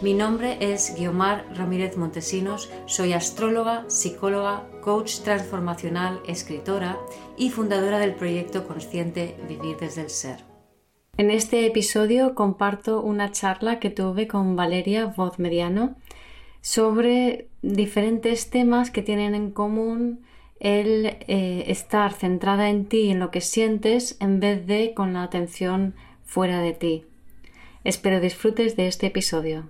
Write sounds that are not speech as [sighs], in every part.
Mi nombre es Guiomar Ramírez Montesinos, soy astróloga, psicóloga, coach transformacional, escritora y fundadora del proyecto consciente Vivir desde el Ser. En este episodio comparto una charla que tuve con Valeria Voz Mediano sobre diferentes temas que tienen en común el eh, estar centrada en ti y en lo que sientes en vez de con la atención fuera de ti. Espero disfrutes de este episodio.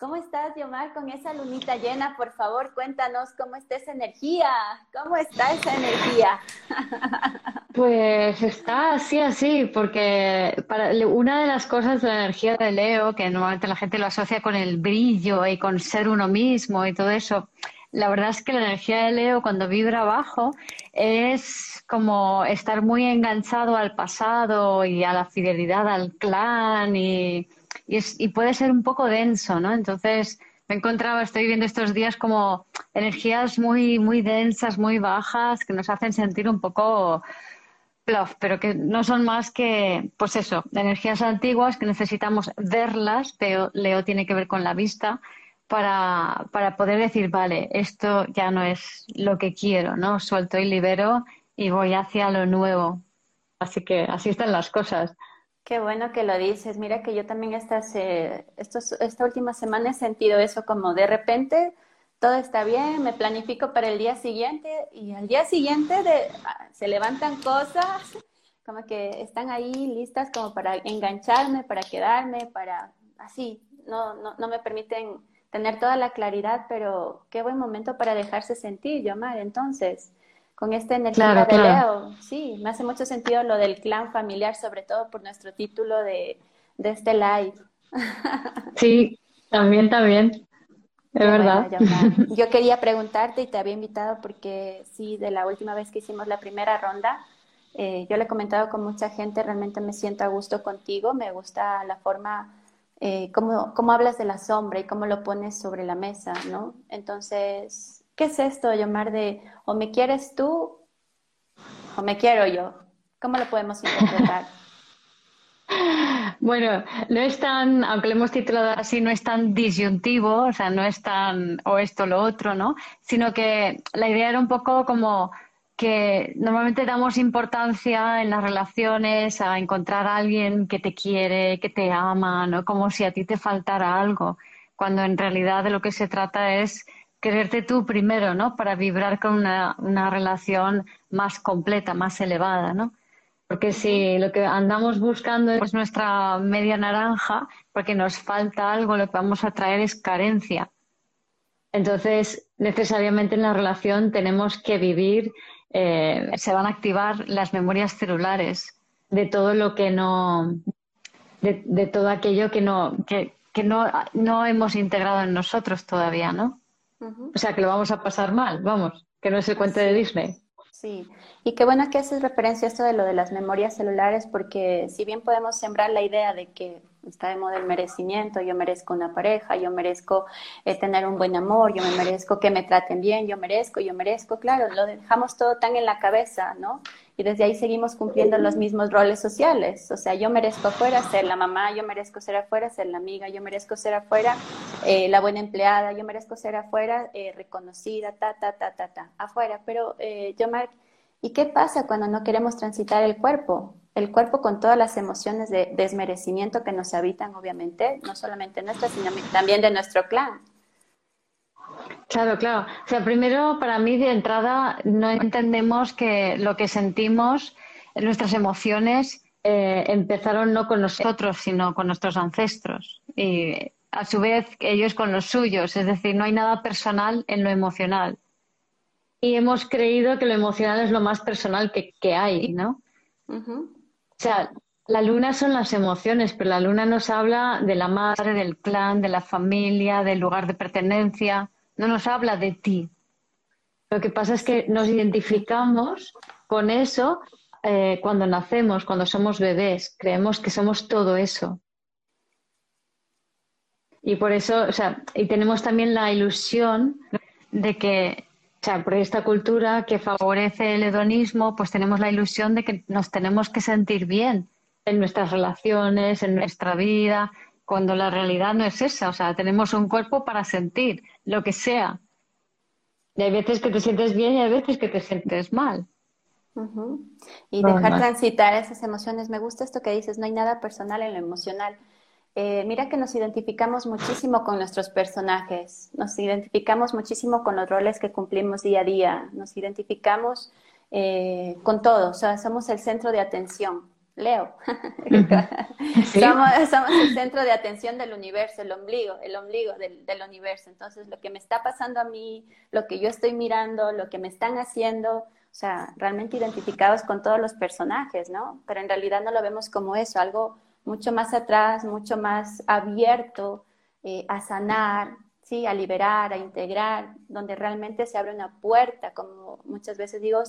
¿Cómo estás, Yomar, con esa lunita llena? Por favor, cuéntanos cómo está esa energía. ¿Cómo está esa energía? [laughs] Pues está así, así, porque para, una de las cosas de la energía de Leo, que normalmente la gente lo asocia con el brillo y con ser uno mismo y todo eso, la verdad es que la energía de Leo cuando vibra abajo es como estar muy enganchado al pasado y a la fidelidad al clan y y, puede ser un poco denso, ¿no? Entonces me he encontrado, estoy viendo estos días como energías muy, muy densas, muy bajas, que nos hacen sentir un poco plof, pero que no son más que, pues eso, energías antiguas que necesitamos verlas, pero Leo tiene que ver con la vista, para, para poder decir, vale, esto ya no es lo que quiero, ¿no? Suelto y libero y voy hacia lo nuevo. Así que así están las cosas. Qué bueno que lo dices. Mira que yo también estas, eh, esta última semana he sentido eso como de repente todo está bien, me planifico para el día siguiente y al día siguiente ah, se levantan cosas como que están ahí listas como para engancharme, para quedarme, para así, no, no, no me permiten tener toda la claridad, pero qué buen momento para dejarse sentir, Yomar. Entonces, con esta energía de Leo. Sí, me hace mucho sentido lo del clan familiar, sobre todo por nuestro título de, este live. [laughs] Sí, también, también. Es verdad. yo, quería preguntarte y te había invitado porque sí, de la última vez que hicimos la primera ronda, eh, yo le he comentado con mucha gente, realmente me siento a gusto contigo, me gusta la forma, eh, cómo, cómo hablas de la sombra y cómo lo pones sobre la mesa, ¿no? Entonces, ¿Qué es esto, llamar de o me quieres tú o me quiero yo? ¿Cómo lo podemos interpretar? [laughs] Bueno, no es tan, aunque lo hemos titulado así, no es tan disyuntivo, o sea, no es tan o esto o lo otro, ¿no? Sino que la idea era un poco como que normalmente damos importancia en las relaciones a encontrar a alguien que te quiere, que te ama, ¿no? Como si a ti te faltara algo, cuando en realidad de lo que se trata es quererte tú primero, ¿no? Para vibrar con una, una relación más completa, más elevada, ¿no? Porque si lo que andamos buscando es nuestra media naranja, porque nos falta algo, lo que vamos a traer es carencia. Entonces, necesariamente en la relación tenemos que vivir, eh, se van a activar las memorias celulares de todo lo que no, de, de todo aquello que no, que, que no, no hemos integrado en nosotros todavía, ¿no? O sea, que lo vamos a pasar mal, vamos, que no es el cuento de Disney. Sí, y qué bueno que haces referencia a esto de lo de las memorias celulares, porque si bien podemos sembrar la idea de que está de moda el merecimiento, yo merezco una pareja, yo merezco eh, tener un buen amor, yo me merezco que me traten bien, yo merezco, yo merezco, claro, lo dejamos todo tan en la cabeza, ¿no? Y desde ahí seguimos cumpliendo los mismos roles sociales, o sea, yo merezco afuera ser la mamá, yo merezco ser afuera ser la amiga, yo merezco ser afuera eh, la buena empleada, yo merezco ser afuera eh, reconocida, ta, ta, ta, ta, ta, afuera, pero yo, Mark, ¿y qué pasa cuando no queremos transitar el cuerpo? el cuerpo con todas las emociones de desmerecimiento que nos habitan, obviamente, no solamente nuestras, sino también de nuestro clan. Claro, claro. O sea, primero, para mí, de entrada, no entendemos que lo que sentimos, nuestras emociones, eh, empezaron no con nosotros, sino con nuestros ancestros. Y a su vez, ellos con los suyos. Es decir, no hay nada personal en lo emocional. Y hemos creído que lo emocional es lo más personal que, que hay, ¿no? O sea, La luna son las emociones, pero la luna nos habla de la madre, del clan, de la familia, del lugar de pertenencia, no nos habla de ti. Lo que pasa es que nos identificamos con eso eh, cuando nacemos, cuando somos bebés, creemos que somos todo eso. Y por eso, o sea, y tenemos también la ilusión de que, o sea, por esta cultura que favorece el hedonismo, pues tenemos la ilusión de que nos tenemos que sentir bien en nuestras relaciones, en nuestra vida, cuando la realidad no es esa. O sea, tenemos un cuerpo para sentir lo que sea. Y hay veces que te sientes bien y hay veces que te sientes mal. Y dejar transitar esas emociones. Me gusta esto que dices, no hay nada personal en lo emocional. Eh, mira que nos identificamos muchísimo con nuestros personajes, nos identificamos muchísimo con los roles que cumplimos día a día, nos identificamos eh, con todo, o sea, somos el centro de atención. Leo, [laughs] somos, el centro de atención del universo, el ombligo, el ombligo del, del, universo. Entonces, lo que me está pasando a mí, lo que yo estoy mirando, lo que me están haciendo, o sea, realmente identificados con todos los personajes, ¿no? Pero en realidad no lo vemos como eso, algo mucho más atrás, mucho más abierto eh, a sanar, ¿sí? a liberar, a integrar, donde realmente se abre una puerta, como muchas veces digo,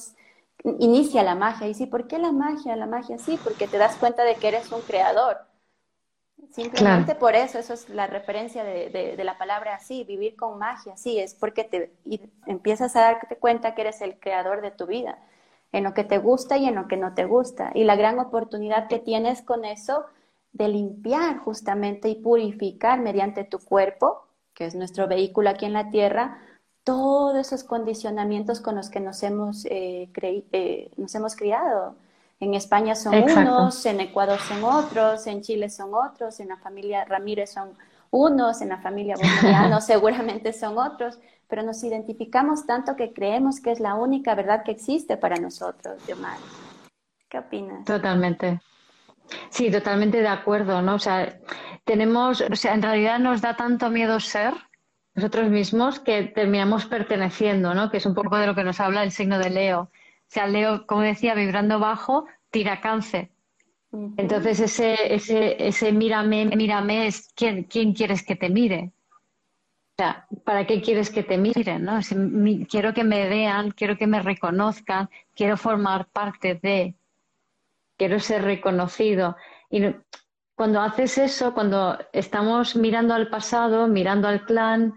inicia la magia. Y sí, ¿por qué la magia? La magia sí, porque te das cuenta de que eres un creador. Simplemente por eso, eso es la referencia de, la palabra así, vivir con magia, sí, es porque te empiezas a darte cuenta que eres el creador de tu vida, en lo que te gusta y en lo que no te gusta. Y la gran oportunidad que tienes con eso de limpiar justamente y purificar mediante tu cuerpo, que es nuestro vehículo aquí en la tierra, todos esos condicionamientos con los que nos hemos, eh, eh, nos hemos criado. En España son unos, en Ecuador son otros, en Chile son otros, en la familia Ramírez son unos, en la familia Boliviano [laughs] seguramente son otros, pero nos identificamos tanto que creemos que es la única verdad que existe para nosotros, Diomar. ¿Qué opinas? Totalmente. Sí, totalmente de acuerdo, ¿no? O sea, tenemos, o sea, en realidad nos da tanto miedo ser nosotros mismos que terminamos perteneciendo, ¿no? Que es un poco de lo que nos habla el signo de Leo. O sea, Leo, como decía, vibrando bajo, tira cáncer. Entonces ese, ese, ese mírame, mírame es ¿quién, quién quieres que te mire. O sea, ¿para qué quieres que te miren? ¿no? quiero que me vean, quiero que me reconozcan, quiero formar parte de quiero ser reconocido. Y cuando haces eso, cuando estamos mirando al pasado, mirando al clan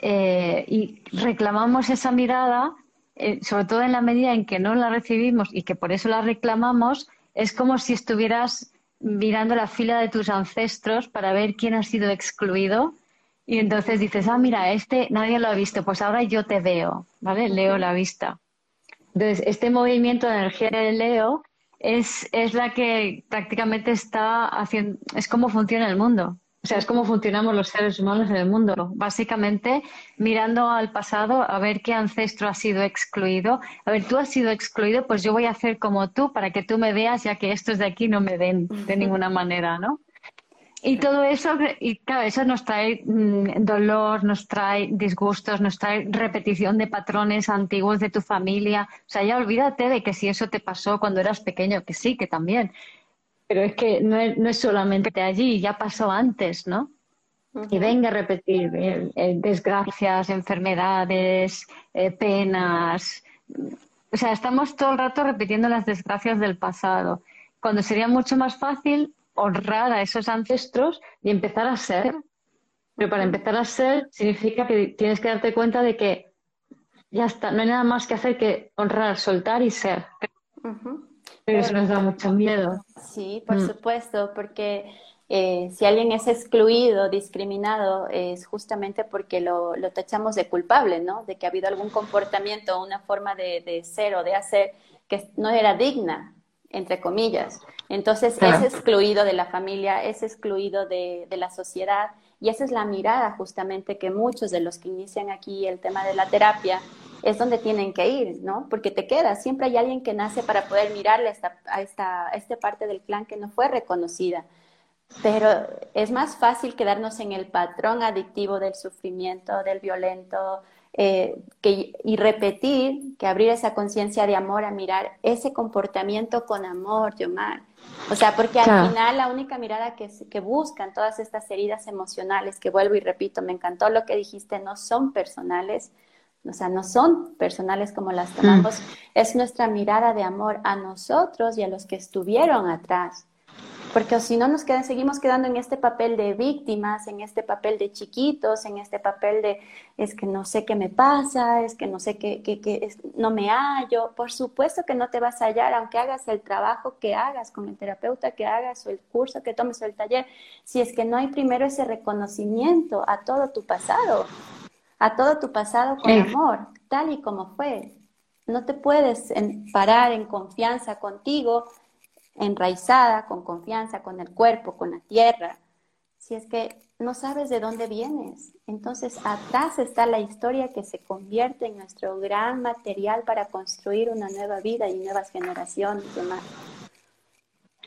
eh, y reclamamos esa mirada, eh, sobre todo en la medida en que no la recibimos y que por eso la reclamamos, es como si estuvieras mirando la fila de tus ancestros para ver quién ha sido excluido. Y entonces dices, ah, mira, este nadie lo ha visto, pues ahora yo te veo, ¿vale? Leo la vista. Entonces, este movimiento de energía de Leo es, es la que prácticamente está haciendo, es como funciona el mundo. O sea, es como funcionamos los seres humanos en el mundo. Básicamente, mirando al pasado, a ver qué ancestro ha sido excluido. A ver, tú has sido excluido, pues yo voy a hacer como tú para que tú me veas, ya que estos de aquí no me ven de ninguna manera, ¿no? Y todo eso, y claro, eso nos trae mm, dolor, nos trae disgustos, nos trae repetición de patrones antiguos de tu familia. O sea, ya olvídate de que si eso te pasó cuando eras pequeño, que sí, que también. Pero es que no es, no es solamente allí, ya pasó antes, ¿no? Y venga a repetir eh, eh, desgracias, enfermedades, eh, penas. O sea, estamos todo el rato repitiendo las desgracias del pasado, cuando sería mucho más fácil honrar a esos ancestros y empezar a ser. Pero para empezar a ser significa que tienes que darte cuenta de que ya está, no hay nada más que hacer que honrar, soltar y ser. Pero eso nos da mucho miedo. Sí, por mm. supuesto, porque eh, si alguien es excluido, discriminado, es justamente porque lo, lo, tachamos de culpable, ¿no? De que ha habido algún comportamiento, una forma de, de ser o de hacer que no era digna, entre comillas. Entonces es excluido de la familia, es excluido de, la sociedad y esa es la mirada justamente que muchos de los que inician aquí el tema de la terapia es donde tienen que ir, ¿no? Porque te quedas, siempre hay alguien que nace para poder mirarle a esta, a esta, a esta parte del clan que no fue reconocida. Pero es más fácil quedarnos en el patrón adictivo del sufrimiento, del violento, eh, que, y repetir, que abrir esa conciencia de amor a mirar ese comportamiento con amor, Yomar. O sea, porque al final la única mirada que, que buscan todas estas heridas emocionales, que vuelvo y repito, me encantó lo que dijiste, no son personales, o sea, no son personales como las mm. tomamos, es nuestra mirada de amor a nosotros y a los que estuvieron atrás. Porque si no nos quedan, seguimos quedando en este papel de víctimas, en este papel de chiquitos, en este papel de es que no sé qué me pasa, es que no sé qué, qué, no me hallo. Por supuesto que no te vas a hallar, aunque hagas el trabajo que hagas con el terapeuta que hagas o el curso que tomes o el taller, si es que no hay primero ese reconocimiento a todo tu pasado a todo tu pasado con amor, tal y como fue. No te puedes parar en confianza contigo, enraizada, con confianza con el cuerpo, con la tierra, si es que no sabes de dónde vienes. Entonces, atrás está la historia que se convierte en nuestro gran material para construir una nueva vida y nuevas generaciones demás.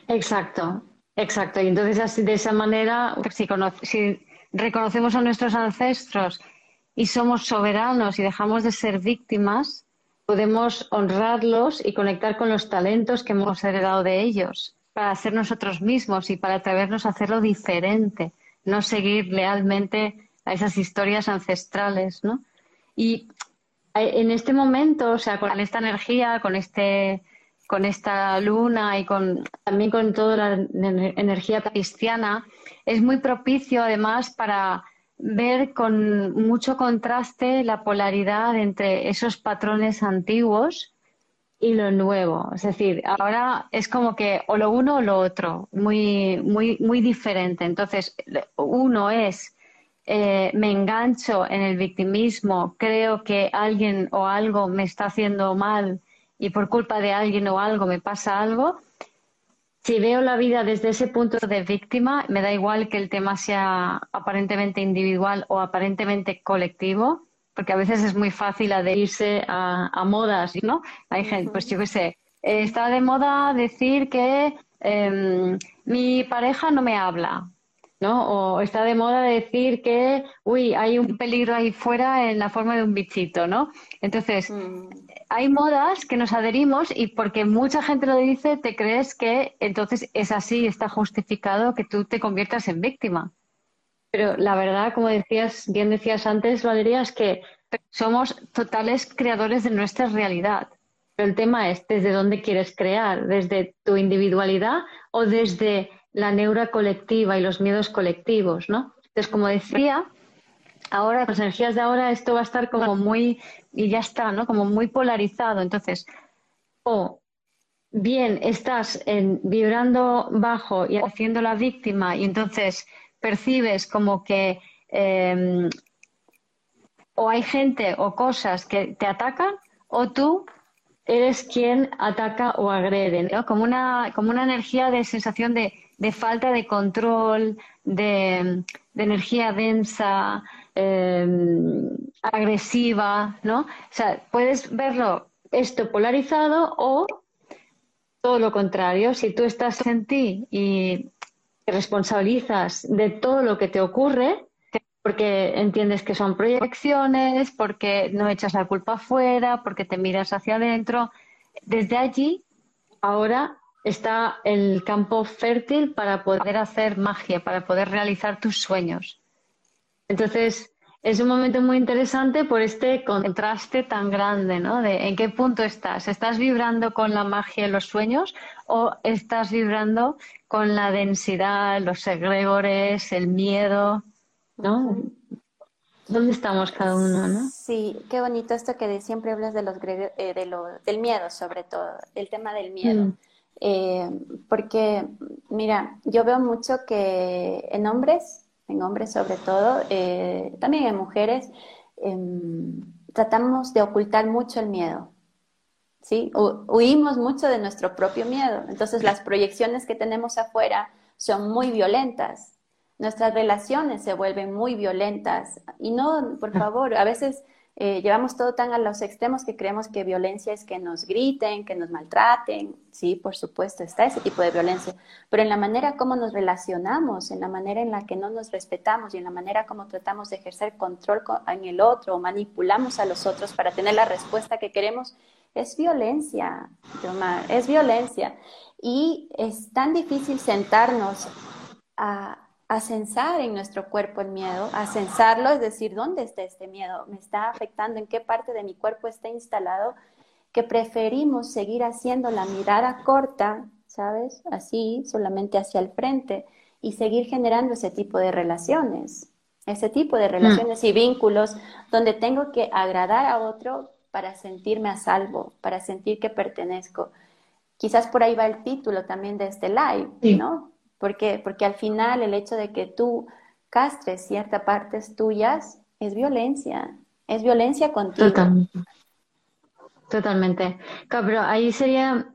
Exacto, exacto. Y entonces, así, de esa manera, si, si reconocemos a nuestros ancestros y somos soberanos y dejamos de ser víctimas, podemos honrarlos y conectar con los talentos que hemos heredado de ellos para ser nosotros mismos y para atrevernos a hacerlo diferente, no seguir lealmente a esas historias ancestrales, ¿no? Y en este momento, o sea, con esta energía, con este con esta luna y con también con toda la energía cristiana, es muy propicio además para ver con mucho contraste la polaridad entre esos patrones antiguos y lo nuevo. Es decir, ahora es como que o lo uno o lo otro, muy, muy, muy diferente. Entonces, uno es eh, me engancho en el victimismo, creo que alguien o algo me está haciendo mal y por culpa de alguien o algo me pasa algo si veo la vida desde ese punto de víctima, me da igual que el tema sea aparentemente individual o aparentemente colectivo, porque a veces es muy fácil adherirse a, modas, ¿no? Hay gente, pues yo qué sé, está de moda decir que em, mi pareja no me habla, ¿no? O está de moda decir que, uy, hay un peligro ahí fuera en la forma de un bichito, ¿no? Entonces, mm. hay modas que nos adherimos y porque mucha gente lo dice, te crees que entonces es así, está justificado que tú te conviertas en víctima. Pero la verdad, como decías, bien decías antes, Valeria, es que somos totales creadores de nuestra realidad. Pero el tema es desde dónde quieres crear, desde tu individualidad o desde la neura colectiva y los miedos colectivos, ¿no? Entonces, como decía, ahora, con las energías de ahora, esto va a estar como muy, y ya está, ¿no? Como muy polarizado. Entonces, o bien estás en, vibrando bajo y haciendo la víctima y entonces percibes como que em, o hay gente o cosas que te atacan o tú eres quien ataca o agrede, ¿no? como, una, como una energía de sensación de de falta de control, de, energía densa, em, agresiva, ¿no? O sea, puedes verlo esto polarizado o todo lo contrario. Si tú estás en ti y te responsabilizas de todo lo que te ocurre, porque entiendes que son proyecciones, porque no echas la culpa afuera, porque te miras hacia adentro, desde allí ahora está el campo fértil para poder hacer magia, para poder realizar tus sueños. Entonces, es un momento muy interesante por este contraste tan grande, ¿no? De en qué punto estás. ¿Estás vibrando con la magia y los sueños o estás vibrando con la densidad, los egregores, el miedo, ¿no? ¿Dónde estamos cada uno, no? Sí, qué bonito esto que siempre hablas de los eh, de lo, del miedo, sobre todo, el tema del miedo. Mm. Eh, porque, mira, yo veo mucho que en hombres, en hombres sobre todo, eh, también en mujeres, em, tratamos de ocultar mucho el miedo. ¿sí? huimos mucho de nuestro propio miedo. Entonces las proyecciones que tenemos afuera son muy violentas. Nuestras relaciones se vuelven muy violentas. Y no, por favor, a veces Eh, llevamos todo tan a los extremos que creemos que violencia es que nos griten, que nos maltraten. Sí, por supuesto, está ese tipo de violencia. Pero en la manera como nos relacionamos, en la manera en la que no nos respetamos y en la manera como tratamos de ejercer control en el otro o manipulamos a los otros para tener la respuesta que queremos, es violencia, es violencia. Y es tan difícil sentarnos a, a censar en nuestro cuerpo el miedo, a censarlo, es decir, ¿dónde está este miedo? ¿Me está afectando? ¿En qué parte de mi cuerpo está instalado? Que preferimos seguir haciendo la mirada corta, ¿sabes? Así, solamente hacia el frente, y seguir generando ese tipo de relaciones, ese tipo de relaciones y vínculos donde tengo que agradar a otro para sentirme a salvo, para sentir que pertenezco. Quizás por ahí va el título también de este live, ¿no? Porque, porque al final el hecho de que tú castres ciertas partes tuyas es violencia, es violencia contigo. Totalmente. Totalmente. Claro, pero ahí sería,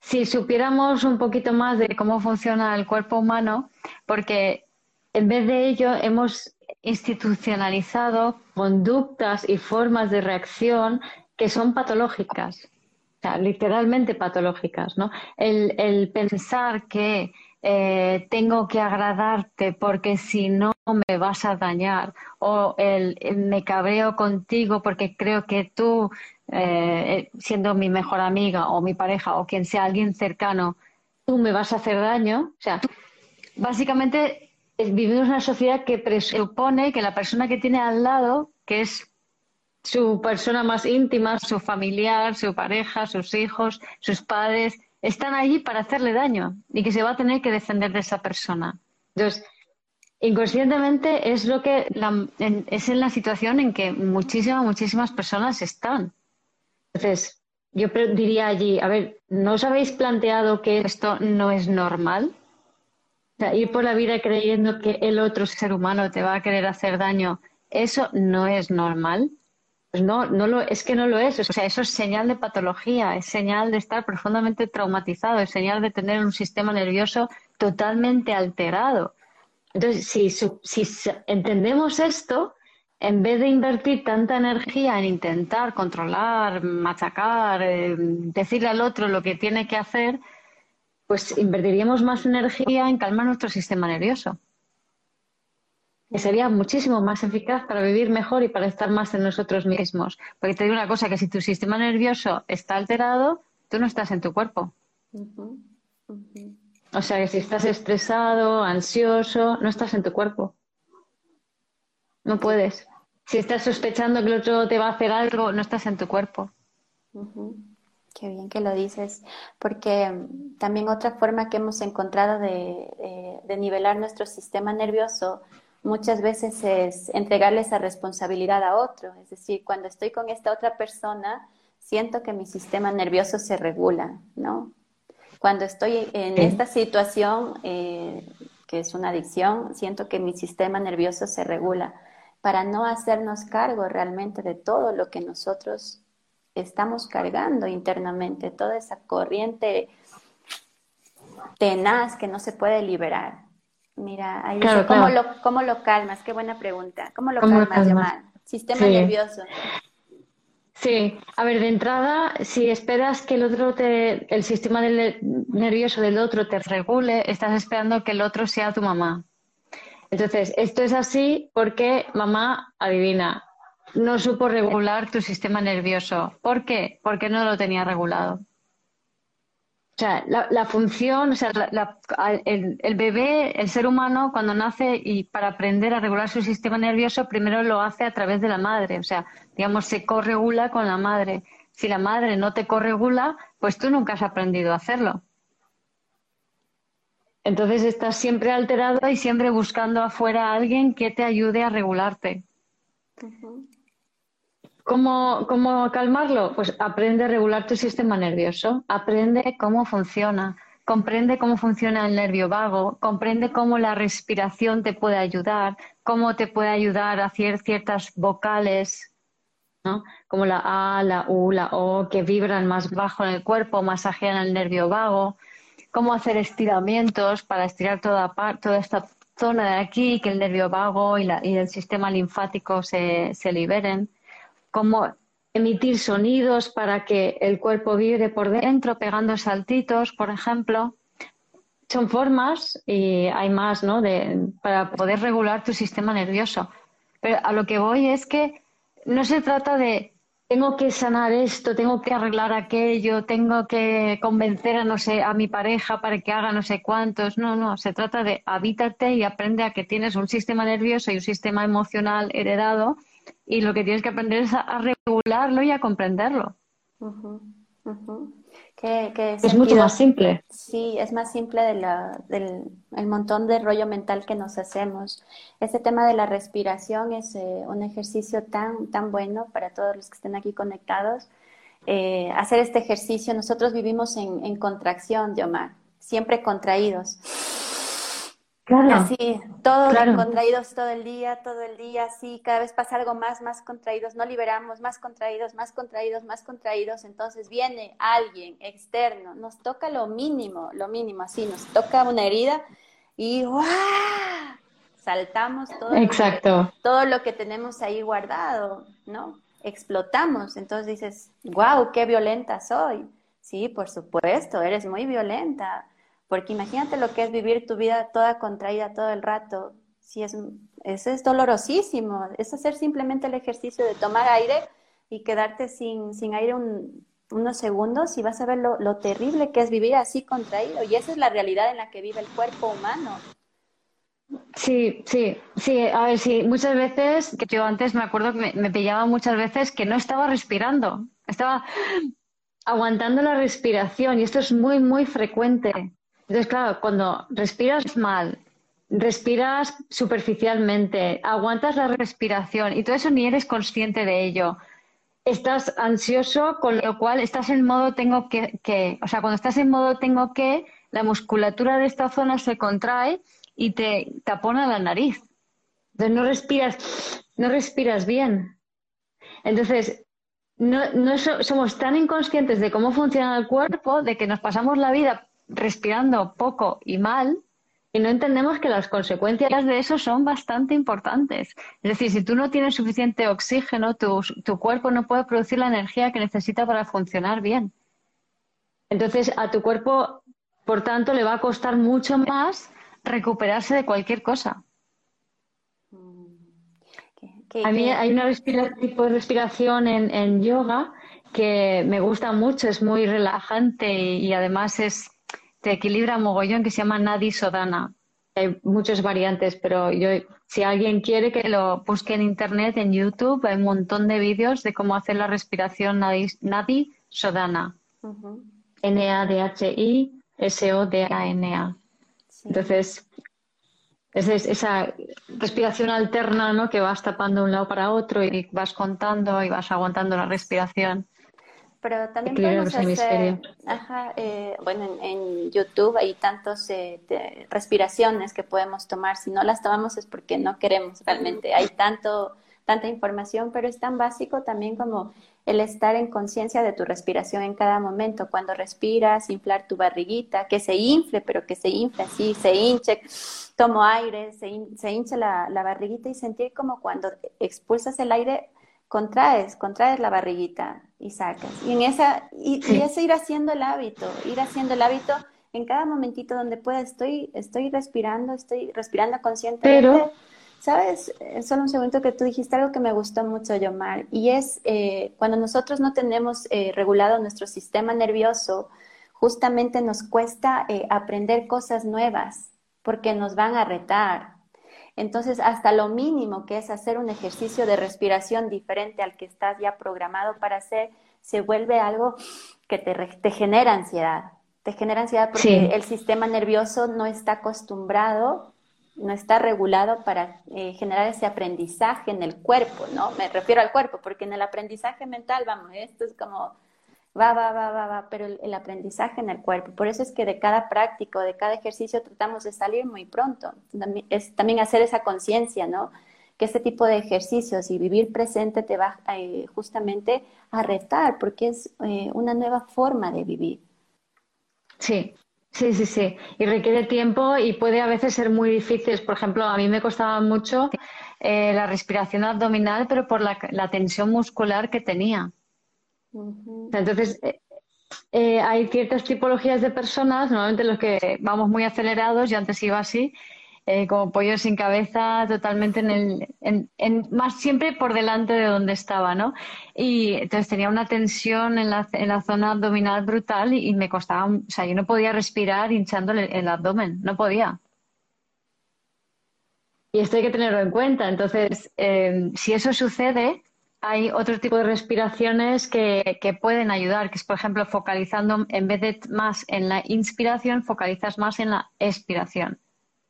si supiéramos un poquito más de cómo funciona el cuerpo humano, porque en vez de ello hemos institucionalizado conductas y formas de reacción que son patológicas, o sea, literalmente patológicas, ¿no? El, el pensar que eh, tengo que agradarte porque si no me vas a dañar o el, me cabreo contigo porque creo que tú, eh, siendo mi mejor amiga o mi pareja o quien sea alguien cercano, tú me vas a hacer daño. O sea, básicamente vivimos una sociedad que presupone que la persona que tiene al lado, que es su persona más íntima, su familiar, su pareja, sus hijos, sus padres, están allí para hacerle daño y que se va a tener que defender de esa persona. Entonces, inconscientemente es lo que es en la situación en que muchísimas, muchísimas personas están. Entonces, yo diría allí, a ver, ¿no os habéis planteado que esto no es normal? O sea, ir por la vida creyendo que el otro ser humano te va a querer hacer daño, eso no es normal. Pues no, no lo, es que no lo es. O sea, eso es señal de patología, es señal de estar profundamente traumatizado, es señal de tener un sistema nervioso totalmente alterado. Entonces, si, si entendemos esto, en vez de invertir tanta energía en intentar controlar, machacar, eh, decirle al otro lo que tiene que hacer, pues invertiríamos más energía en calmar nuestro sistema nervioso que sería muchísimo más eficaz para vivir mejor y para estar más en nosotros mismos. Porque te digo una cosa, que si tu sistema nervioso está alterado, tú no estás en tu cuerpo. O sea, que si estás estresado, ansioso, no estás en tu cuerpo. No puedes. Si estás sospechando que el otro te va a hacer algo, no estás en tu cuerpo. Qué bien que lo dices, porque mm, también otra forma que hemos encontrado de, de nivelar nuestro sistema nervioso muchas veces es entregarle esa responsabilidad a otro. Es decir, cuando estoy con esta otra persona, siento que mi sistema nervioso se regula, ¿no? Cuando estoy en esta situación, eh, que es una adicción, siento que mi sistema nervioso se regula para no hacernos cargo realmente de todo lo que nosotros estamos cargando internamente, toda esa corriente tenaz que no se puede liberar. Mira, ahí dice, ¿cómo, Lo, ¿cómo, Lo, calmas? Qué buena pregunta. ¿Cómo lo calmas, Sistema nervioso. Sí, a ver, de entrada, si esperas que el otro te, el sistema nervioso del otro te regule, estás esperando que el otro sea tu mamá. Entonces, esto es así porque mamá, adivina, no supo regular tu sistema nervioso. ¿Por qué? Porque no lo tenía regulado. O sea, la, función, o sea, el, el, bebé, el ser humano, cuando nace y para aprender a regular su sistema nervioso, primero lo hace a través de la madre. O sea, digamos, se corregula con la madre. Si la madre no te corregula, pues tú nunca has aprendido a hacerlo. Entonces estás siempre alterado y siempre buscando afuera a alguien que te ayude a regularte. ¿Cómo, ¿Cómo calmarlo? Pues aprende a regular tu sistema nervioso, aprende cómo funciona, comprende cómo funciona el nervio vago, comprende cómo la respiración te puede ayudar, cómo te puede ayudar a hacer ciertas vocales, ¿no? como la A, la U, la O, que vibran más bajo en el cuerpo, masajean el nervio vago, cómo hacer estiramientos para estirar toda, toda esta zona de aquí, que el nervio vago y, la, y el sistema linfático se, se liberen cómo emitir sonidos para que el cuerpo vibre por dentro, pegando saltitos, por ejemplo. Son formas y hay más, ¿no? De, para poder regular tu sistema nervioso. Pero a lo que voy es que no se trata de tengo que sanar esto, tengo que arreglar aquello, tengo que convencer a no sé a mi pareja para que haga no sé cuántos. No, no, se trata de habítate y aprende a que tienes un sistema nervioso y un sistema emocional heredado y lo que tienes que aprender es a, regularlo y a comprenderlo. es mucho más simple. Sí, es más simple de la, del el montón de rollo mental que nos hacemos. Este tema de la respiración es eh, un ejercicio tan, tan bueno para todos los que estén aquí conectados. Eh, hacer este ejercicio, nosotros vivimos en, en contracción, Yomar, siempre contraídos Claro. Así, todos contraídos todo el día, todo el día, así, cada vez pasa algo más, más contraídos, no liberamos, más contraídos, más contraídos, más contraídos, entonces viene alguien externo, nos toca lo mínimo, lo mínimo, así, nos toca una herida y ¡guau! saltamos todo, Exacto. todo lo que tenemos ahí guardado, ¿no? Explotamos, entonces dices, wow, qué violenta soy. Sí, por supuesto, eres muy violenta porque imagínate lo que es vivir tu vida toda contraída todo el rato. Si es, eso es dolorosísimo. Es hacer simplemente el ejercicio de tomar aire y quedarte sin, sin aire unos segundos y vas a ver lo, lo, terrible que es vivir así contraído. Y esa es la realidad en la que vive el cuerpo humano. Sí, sí, sí. A ver, sí, muchas veces, que yo antes me acuerdo que me, me pillaba muchas veces que no estaba respirando. Estaba aguantando la respiración y esto es muy, muy frecuente. Entonces, claro, cuando respiras mal, respiras superficialmente, aguantas la respiración y todo eso ni eres consciente de ello. Estás ansioso, con lo cual estás en modo tengo que, que, o sea, cuando estás en modo tengo que, la musculatura de esta zona se contrae y te tapona la nariz. Entonces no respiras, no respiras bien. Entonces, no, no somos tan inconscientes de cómo funciona el cuerpo, de que nos pasamos la vida respirando poco y mal y no entendemos que las consecuencias de eso son bastante importantes. Es decir, si tú no tienes suficiente oxígeno, tu, tu cuerpo no puede producir la energía que necesita para funcionar bien. Entonces, a tu cuerpo, por tanto, le va a costar mucho más recuperarse de cualquier cosa. A mí hay un tipo de respiración en, en yoga que me gusta mucho, es muy relajante y además es te equilibra mogollón que se llama Nadi Sodana. Hay muchas variantes, pero yo, si alguien quiere que lo busque en internet, en YouTube, hay un montón de vídeos de cómo hacer la respiración Nadi, Sodana. N-A-D-H-I S-O-D-A-N-A. Entonces, es esa respiración alterna, ¿no? Que vas tapando de un lado para otro y vas contando y vas aguantando la respiración pero también podemos hacer, ajá, eh, bueno, en, YouTube hay tantas eh, respiraciones que podemos tomar. Si no las tomamos es porque no queremos realmente. Hay tanto, tanta información, pero es tan básico también como el estar en conciencia de tu respiración en cada momento. Cuando respiras, inflar tu barriguita, que se infle, pero que se infle así, se hinche, tomo aire, se, se hinche la, la barriguita y sentir como cuando expulsas el aire contraes, contraes la barriguita y sacas. Y en esa, y, eso ir haciendo el hábito, ir haciendo el hábito en cada momentito donde pueda, estoy, estoy respirando, estoy respirando conscientemente. Pero, ¿sabes? Eh, solo un segundo que tú dijiste algo que me gustó mucho, Yomar, y es eh, cuando nosotros no tenemos eh, regulado nuestro sistema nervioso, justamente nos cuesta aprender cosas nuevas, porque nos van a retar, entonces, hasta lo mínimo que es hacer un ejercicio de respiración diferente al que estás ya programado para hacer, se vuelve algo que te, genera ansiedad. Te genera ansiedad porque el sistema nervioso no está acostumbrado, no está regulado para eh, generar ese aprendizaje en el cuerpo, ¿no? Me refiero al cuerpo, porque en el aprendizaje mental, vamos, esto es como va, va, va, va, va, pero el, aprendizaje en el cuerpo. Por eso es que de cada práctica, de cada ejercicio tratamos de salir muy pronto. Es también hacer esa conciencia, ¿no? Que este tipo de ejercicios y vivir presente te va eh, justamente a retar, porque es eh, una nueva forma de vivir. Sí, Sí, sí, sí. Y requiere tiempo y puede a veces ser muy difícil. Por ejemplo, a mí me costaba mucho eh, la respiración abdominal, pero por la, tensión muscular que tenía. Entonces, eh, eh, hay ciertas tipologías de personas, normalmente los que vamos muy acelerados, yo antes iba así, eh, como pollo sin cabeza, totalmente en el, en, más siempre por delante de donde estaba, ¿no? Y entonces tenía una tensión en la, en la zona abdominal brutal y, me costaba, o sea, yo no podía respirar hinchando el, abdomen, no podía. Y esto hay que tenerlo en cuenta. Entonces, eh, si eso sucede, hay otro tipo de respiraciones que, que, pueden ayudar, que es, por ejemplo, focalizando, en vez de más en la inspiración, focalizas más en la expiración.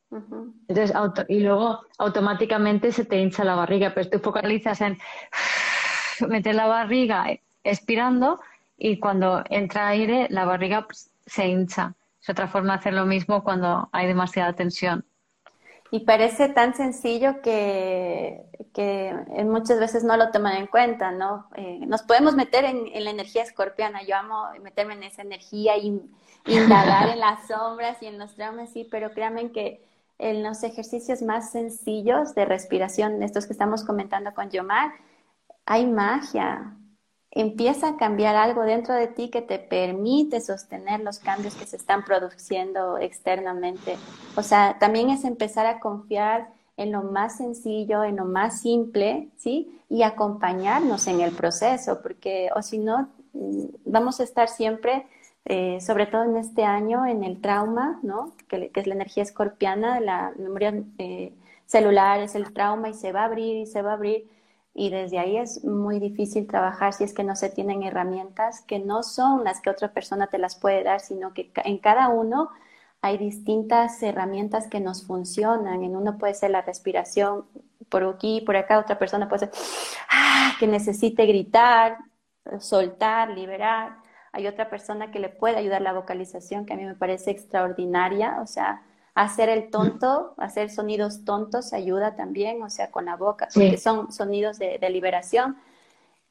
Entonces, y luego automáticamente se te hincha la barriga, pero tú focalizas en [sighs] meter la barriga expirando y cuando entra aire, la barriga pues, se hincha. Es otra forma de hacer lo mismo cuando hay demasiada tensión. Y parece tan sencillo que, que muchas veces no lo toman en cuenta, ¿no? Eh, nos podemos meter en, la energía escorpiana. Yo amo meterme en esa energía y indagar [laughs] en las sombras y en los traumas, sí, pero créanme que en los ejercicios más sencillos de respiración, estos que estamos comentando con Yomar, hay magia, empieza a cambiar algo dentro de ti que te permite sostener los cambios que se están produciendo externamente. O sea, también es empezar a confiar en lo más sencillo, en lo más simple, ¿sí? Y acompañarnos en el proceso, porque o si no, mm, vamos a estar siempre, eh, sobre todo en este año, en el trauma, ¿no? Que, es la energía escorpiana, la memoria eh, celular es el trauma y se va a abrir y se va a abrir y desde ahí es muy difícil trabajar si es que no se tienen herramientas que no son las que otra persona te las puede dar, sino que en cada uno hay distintas herramientas que nos funcionan. En uno puede ser la respiración por aquí, por acá, otra persona puede ser ah, que necesite gritar, soltar, liberar. Hay otra persona que le puede ayudar la vocalización, que a mí me parece extraordinaria, o sea, hacer el tonto, hacer sonidos tontos ayuda también, o sea, con la boca, porque son sonidos de, liberación.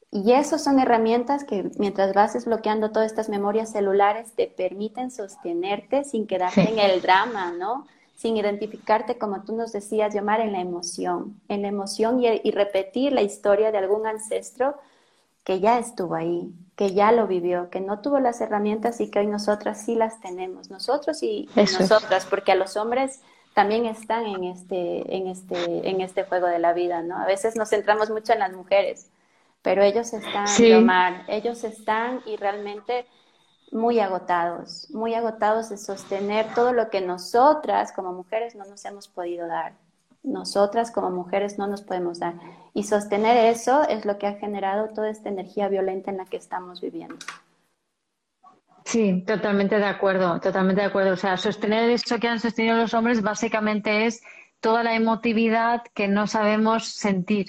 Y esas son herramientas que mientras vas desbloqueando todas estas memorias celulares te permiten sostenerte sin quedarte en el drama, ¿no? Sin identificarte, como tú nos decías, llamar en la emoción, en la emoción y repetir la historia de algún ancestro que ya estuvo ahí, que ya lo vivió, que no tuvo las herramientas y que hoy nosotras sí las tenemos, nosotros y, nosotras, porque a los hombres también están en este, en este, en este juego de la vida, ¿no? A veces nos centramos mucho en las mujeres, pero ellos están, sí. ellos están y realmente muy agotados, muy agotados de sostener todo lo que nosotras como mujeres no nos hemos podido dar nosotras como mujeres no nos podemos dar. Y sostener eso es lo que ha generado toda esta energía violenta en la que estamos viviendo. Sí, totalmente de acuerdo, totalmente de acuerdo. O sea, sostener eso que han sostenido los hombres básicamente es toda la emotividad que no sabemos sentir.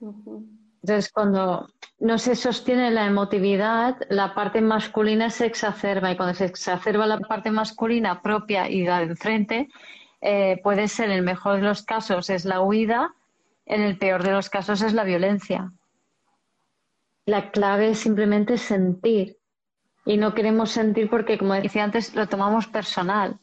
Entonces, cuando no se sostiene la emotividad, la parte masculina se exacerba y cuando se exacerba la parte masculina propia y la de enfrente, eh, puede ser, en el mejor de los casos, es la huida, en el peor de los casos es la violencia. La clave es simplemente sentir. Y no queremos sentir porque, como decía antes, lo tomamos personal.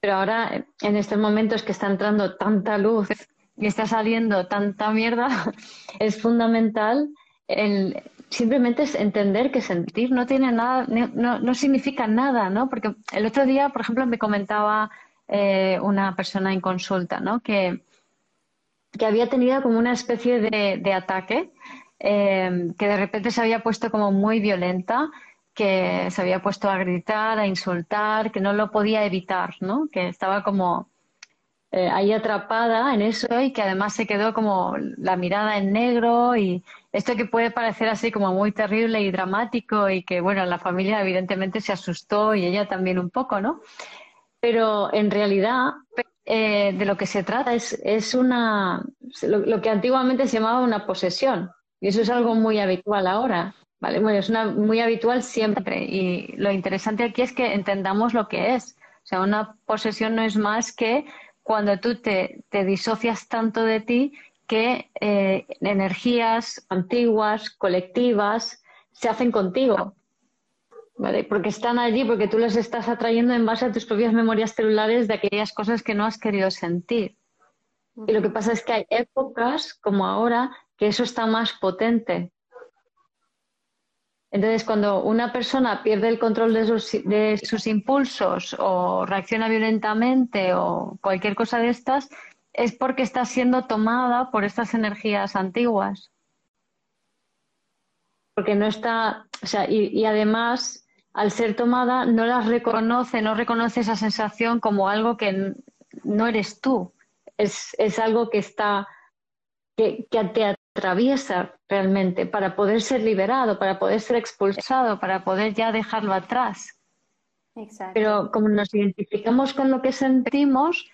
Pero ahora, en estos momentos que está entrando tanta luz y está saliendo tanta mierda, [laughs] es fundamental el, simplemente es entender que sentir no tiene nada, no, no significa nada, ¿no? Porque el otro día, por ejemplo, me comentaba eh, una persona en consulta, ¿no? Que, que había tenido como una especie de, ataque, eh, que de repente se había puesto como muy violenta, que se había puesto a gritar, a insultar, que no lo podía evitar, ¿no? Que estaba como eh, ahí atrapada en eso y que además se quedó como la mirada en negro y esto que puede parecer así como muy terrible y dramático y que, bueno, la familia evidentemente se asustó y ella también un poco, ¿no? Pero en realidad eh, de lo que se trata es, es una, lo, que antiguamente se llamaba una posesión, y eso es algo muy habitual ahora. ¿vale? Bueno, es una, muy habitual siempre, y lo interesante aquí es que entendamos lo que es. O sea, una posesión no es más que cuando tú te, te disocias tanto de ti que eh, energías antiguas, colectivas, se hacen contigo. Porque están allí, porque tú los estás atrayendo en base a tus propias memorias celulares de aquellas cosas que no has querido sentir. Y lo que pasa es que hay épocas como ahora que eso está más potente. Entonces, cuando una persona pierde el control de sus, de sus, impulsos o reacciona violentamente o cualquier cosa de estas, es porque está siendo tomada por estas energías antiguas. Porque no está, o sea, y, y además, al ser tomada, no las reconoce, no reconoce esa sensación como algo que no eres tú, es, es algo que está, que, que te atraviesa realmente para poder ser liberado, para poder ser expulsado, para poder ya dejarlo atrás. Pero como nos identificamos con lo que sentimos,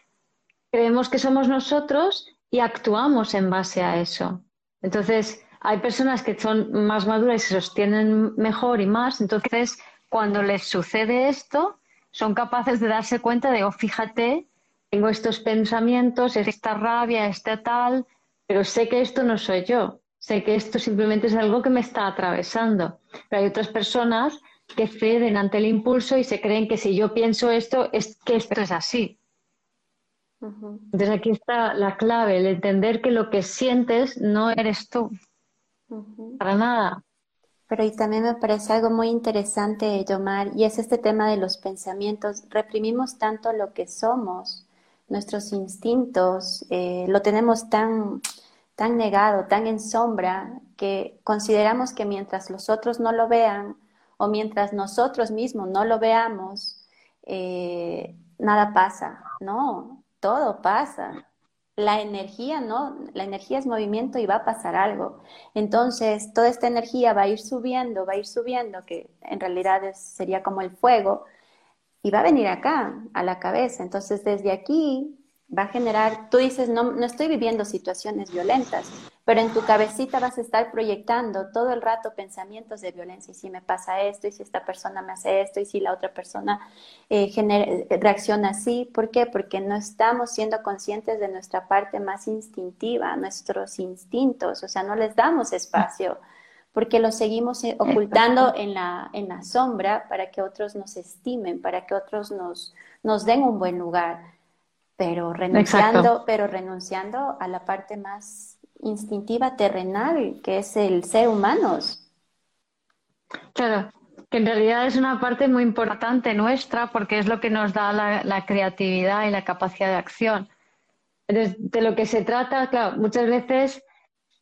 creemos que somos nosotros y actuamos en base a eso. Entonces, hay personas que son más maduras y se sostienen mejor y más, entonces cuando les sucede esto, son capaces de darse cuenta de, oh, fíjate, tengo estos pensamientos, esta rabia, este tal, pero sé que esto no soy yo, sé que esto simplemente es algo que me está atravesando. Pero hay otras personas que ceden ante el impulso y se creen que si yo pienso esto, es que esto es así. Entonces aquí está la clave, el entender que lo que sientes no eres tú, para nada. Pero y también me parece algo muy interesante, Yomar, y es este tema de los pensamientos. Reprimimos tanto lo que somos nuestros instintos, eh, lo tenemos tan, tan negado, tan en sombra, que consideramos que mientras los otros no lo vean o mientras nosotros mismos no lo veamos, eh, nada pasa. No, todo pasa. La energía, ¿no? La energía es movimiento y va a pasar algo. Entonces, toda esta energía va a ir subiendo, va a ir subiendo, que en realidad sería como el fuego, y va a venir acá, a la cabeza. Entonces, desde aquí va a generar, tú dices, no, no estoy viviendo situaciones violentas, pero en tu cabecita vas a estar proyectando todo el rato pensamientos de violencia. Y si me pasa esto, y si esta persona me hace esto, y si la otra persona eh, reacciona así. ¿Por qué? Porque no estamos siendo conscientes de nuestra parte más instintiva, nuestros instintos, o sea, no les damos espacio porque lo seguimos eh, ocultando en la, en la sombra para que otros nos estimen, para que otros nos, nos den un buen lugar, pero renunciando, pero renunciando a la parte más instintiva, terrenal, que es el ser humanos. Claro, que en realidad es una parte muy importante nuestra porque es lo que nos da la, la creatividad y la capacidad de acción. de lo que se trata, claro, muchas veces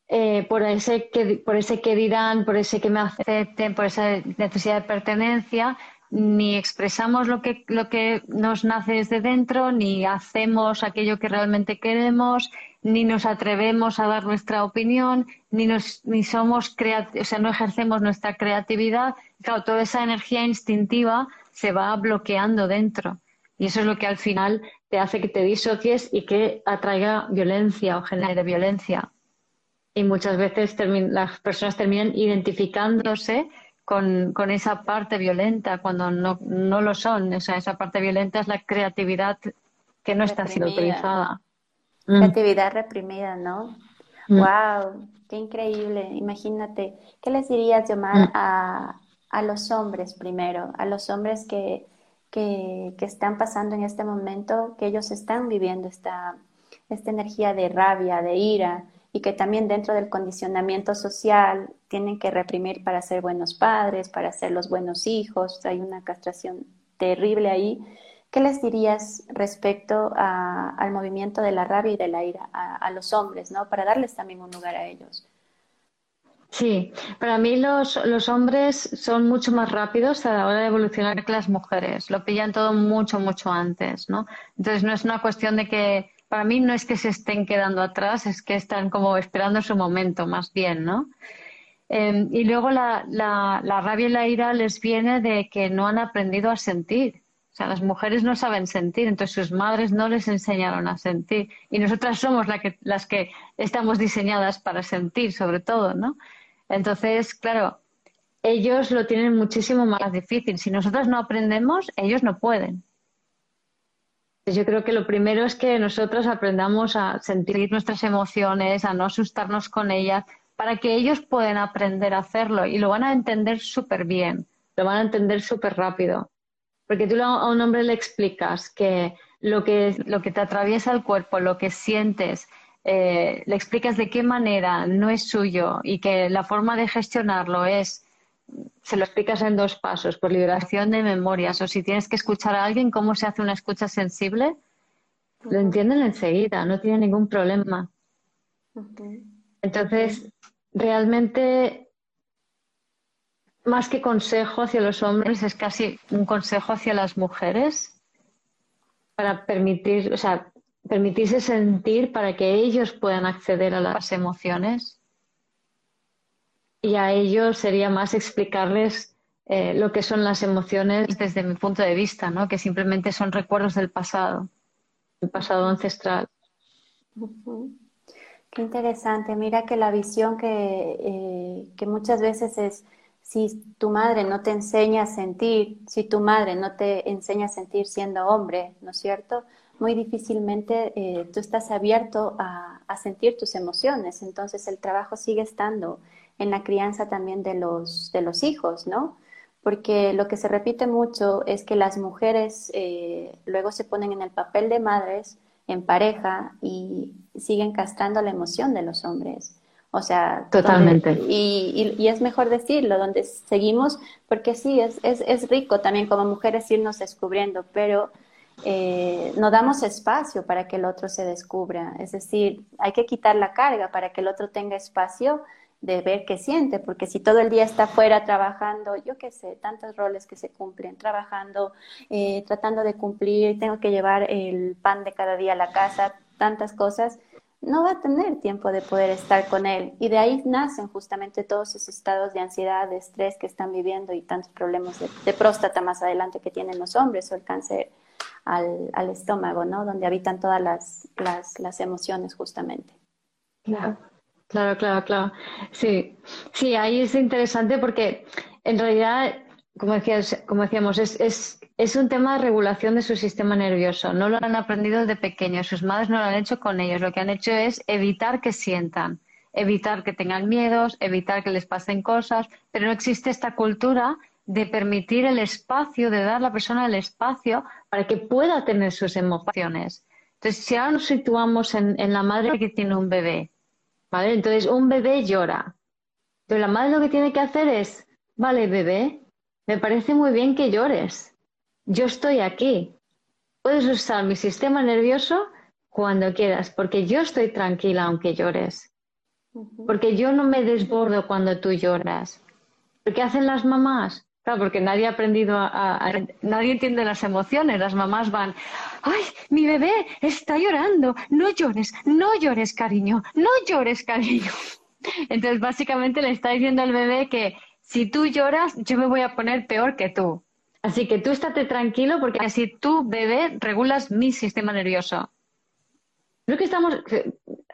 eh, por, ese que, por ese que dirán, por ese que me acepten, por esa necesidad de pertenencia, ni expresamos lo que, lo que nos nace desde dentro, ni hacemos aquello que realmente queremos, ni nos atrevemos a dar nuestra opinión, ni, nos, ni somos o sea, no ejercemos nuestra creatividad. Claro, toda esa energía instintiva se va bloqueando dentro. Y eso es lo que al final te hace que te disocies y que atraiga violencia o genere violencia y muchas veces las personas terminan identificándose con, esa parte violenta cuando no, no, lo son. O sea, esa parte violenta es la creatividad que no está siendo utilizada. Mm. Creatividad reprimida, ¿no? ¡Wow! Mm. ¡Qué increíble! Imagínate. ¿Qué les dirías, Yomar, mm. a, a los hombres primero? A los hombres que, que, que, están pasando en este momento, que ellos están viviendo esta, esta energía de rabia, de ira, y que también dentro del condicionamiento social tienen que reprimir para ser buenos padres, para ser los buenos hijos, hay una castración terrible ahí. ¿Qué les dirías respecto al movimiento de la rabia y de la ira a, los hombres, ¿no? para darles también un lugar a ellos? Sí, para mí los, los, hombres son mucho más rápidos a la hora de evolucionar que las mujeres. Lo pillan todo mucho, mucho antes, ¿no? Entonces no es una cuestión de que para mí no es que se estén quedando atrás, es que están como esperando su momento, más bien, ¿no? Em, y luego la, la, la, rabia y la ira les viene de que no han aprendido a sentir. O sea, las mujeres no saben sentir, entonces sus madres no les enseñaron a sentir. Y nosotras somos que, las que estamos diseñadas para sentir, sobre todo, ¿no? Entonces, claro, ellos lo tienen muchísimo más difícil. Si nosotras no aprendemos, ellos no pueden. Yo creo que lo primero es que nosotros aprendamos a sentir nuestras emociones, a no asustarnos con ellas, para que ellos puedan aprender a hacerlo y lo van a entender súper bien, lo van a entender súper rápido. Porque tú a un hombre le explicas que lo que, lo que te atraviesa el cuerpo, lo que sientes, eh, le explicas de qué manera no es suyo y que la forma de gestionarlo es, se lo explicas en dos pasos, por liberación de memorias, o si tienes que escuchar a alguien, cómo se hace una escucha sensible, lo entienden enseguida, no tiene ningún problema. Entonces, realmente, más que consejo hacia los hombres, es casi un consejo hacia las mujeres para permitir, o sea, permitirse sentir para que ellos puedan acceder a las emociones. Y a ellos sería más explicarles eh, lo que son las emociones desde mi punto de vista, ¿no? que simplemente son recuerdos del pasado, el pasado ancestral. Qué interesante. Mira que la visión que, eh, que muchas veces es, si tu madre no te enseña a sentir, si tu madre no te enseña a sentir siendo hombre, ¿no es cierto? Muy difícilmente eh, tú estás abierto a, sentir tus emociones. Entonces el trabajo sigue estando en la crianza también de los, de los hijos, ¿no? Porque lo que se repite mucho es que las mujeres eh, luego se ponen en el papel de madres en pareja y siguen castrando la emoción de los hombres. O sea, totalmente. y, y, es mejor decirlo, donde seguimos, porque sí, es, es, es rico también como mujeres irnos descubriendo, pero eh, no damos espacio para que el otro se descubra. Es decir, hay que quitar la carga para que el otro tenga espacio de ver qué siente, porque si todo el día está afuera trabajando, yo qué sé, tantos roles que se cumplen, trabajando, eh, tratando de cumplir, tengo que llevar el pan de cada día a la casa, tantas cosas, no va a tener tiempo de poder estar con él. Y de ahí nacen justamente todos esos estados de ansiedad, de estrés que están viviendo y tantos problemas de, próstata más adelante que tienen los hombres o el cáncer al, al estómago, ¿no? Donde habitan todas las, las, las emociones justamente. Claro. Claro, claro, claro. Sí, sí, ahí es interesante porque en realidad, como, como decíamos, es, es, es, un tema de regulación de su sistema nervioso. No lo han aprendido desde pequeños, sus madres no lo han hecho con ellos. Lo que han hecho es evitar que sientan, evitar que tengan miedos, evitar que les pasen cosas, pero no existe esta cultura de permitir el espacio, de dar a la persona el espacio para que pueda tener sus emociones. Entonces, si ahora nos situamos en, en la madre que tiene un bebé, entonces, un bebé llora. Pero la madre lo que tiene que hacer es, vale, bebé, me parece muy bien que llores. Yo estoy aquí. Puedes usar mi sistema nervioso cuando quieras, porque yo estoy tranquila aunque llores. Porque yo no me desbordo cuando tú lloras. ¿Qué hacen las mamás? Claro, porque nadie ha aprendido a, Nadie entiende las emociones. Las mamás van, ¡ay, mi bebé está llorando! No llores, no llores, cariño, no llores, cariño. [laughs] Entonces, básicamente le está diciendo al bebé que si tú lloras, yo me voy a poner peor que tú. Así que tú estate tranquilo porque así tú, bebé, regulas mi sistema nervioso. Creo que estamos,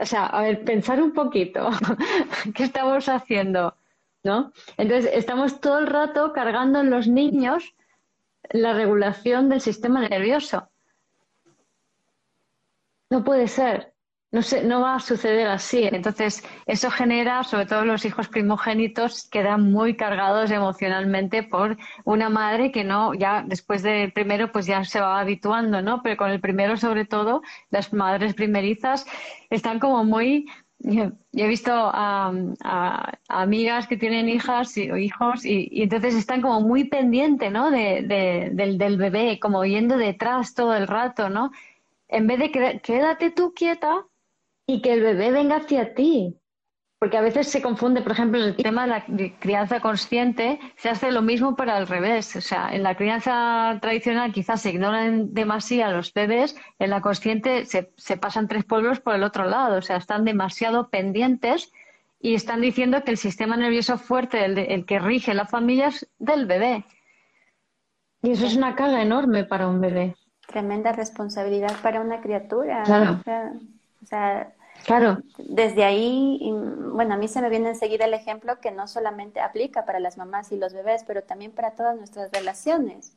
o sea, a ver, pensar un poquito. [laughs] ¿Qué estamos haciendo? ¿No? Entonces, estamos todo el rato cargando en los niños la regulación del sistema nervioso. No puede ser, no, no va a suceder así. Entonces, eso genera, sobre todo los hijos primogénitos, quedan muy cargados emocionalmente por una madre que no, ya después del primero, pues ya se va habituando, ¿no? Pero con el primero, sobre todo, las madres primerizas están como muy [laughs] yo he visto a, amigas que tienen hijas o hijos y, entonces están como muy pendientes ¿no? De, del, del, bebé, como yendo detrás todo el rato, ¿no? En vez de quédate tú quieta y que el bebé venga hacia ti. Porque a veces se confunde, por ejemplo, en el tema de la crianza consciente, se hace lo mismo para el revés. O sea, en la crianza tradicional quizás se ignoran demasiado los bebés, en la consciente se, pasan tres pueblos por el otro lado. O sea, están demasiado pendientes y están diciendo que el sistema nervioso fuerte, el, que rige la familia, es del bebé. Y eso es una carga enorme para un bebé. Tremenda responsabilidad para una criatura. Claro. o sea Claro. Desde ahí, bueno, a mí se me viene enseguida el ejemplo que no solamente aplica para las mamás y los bebés, pero también para todas nuestras relaciones.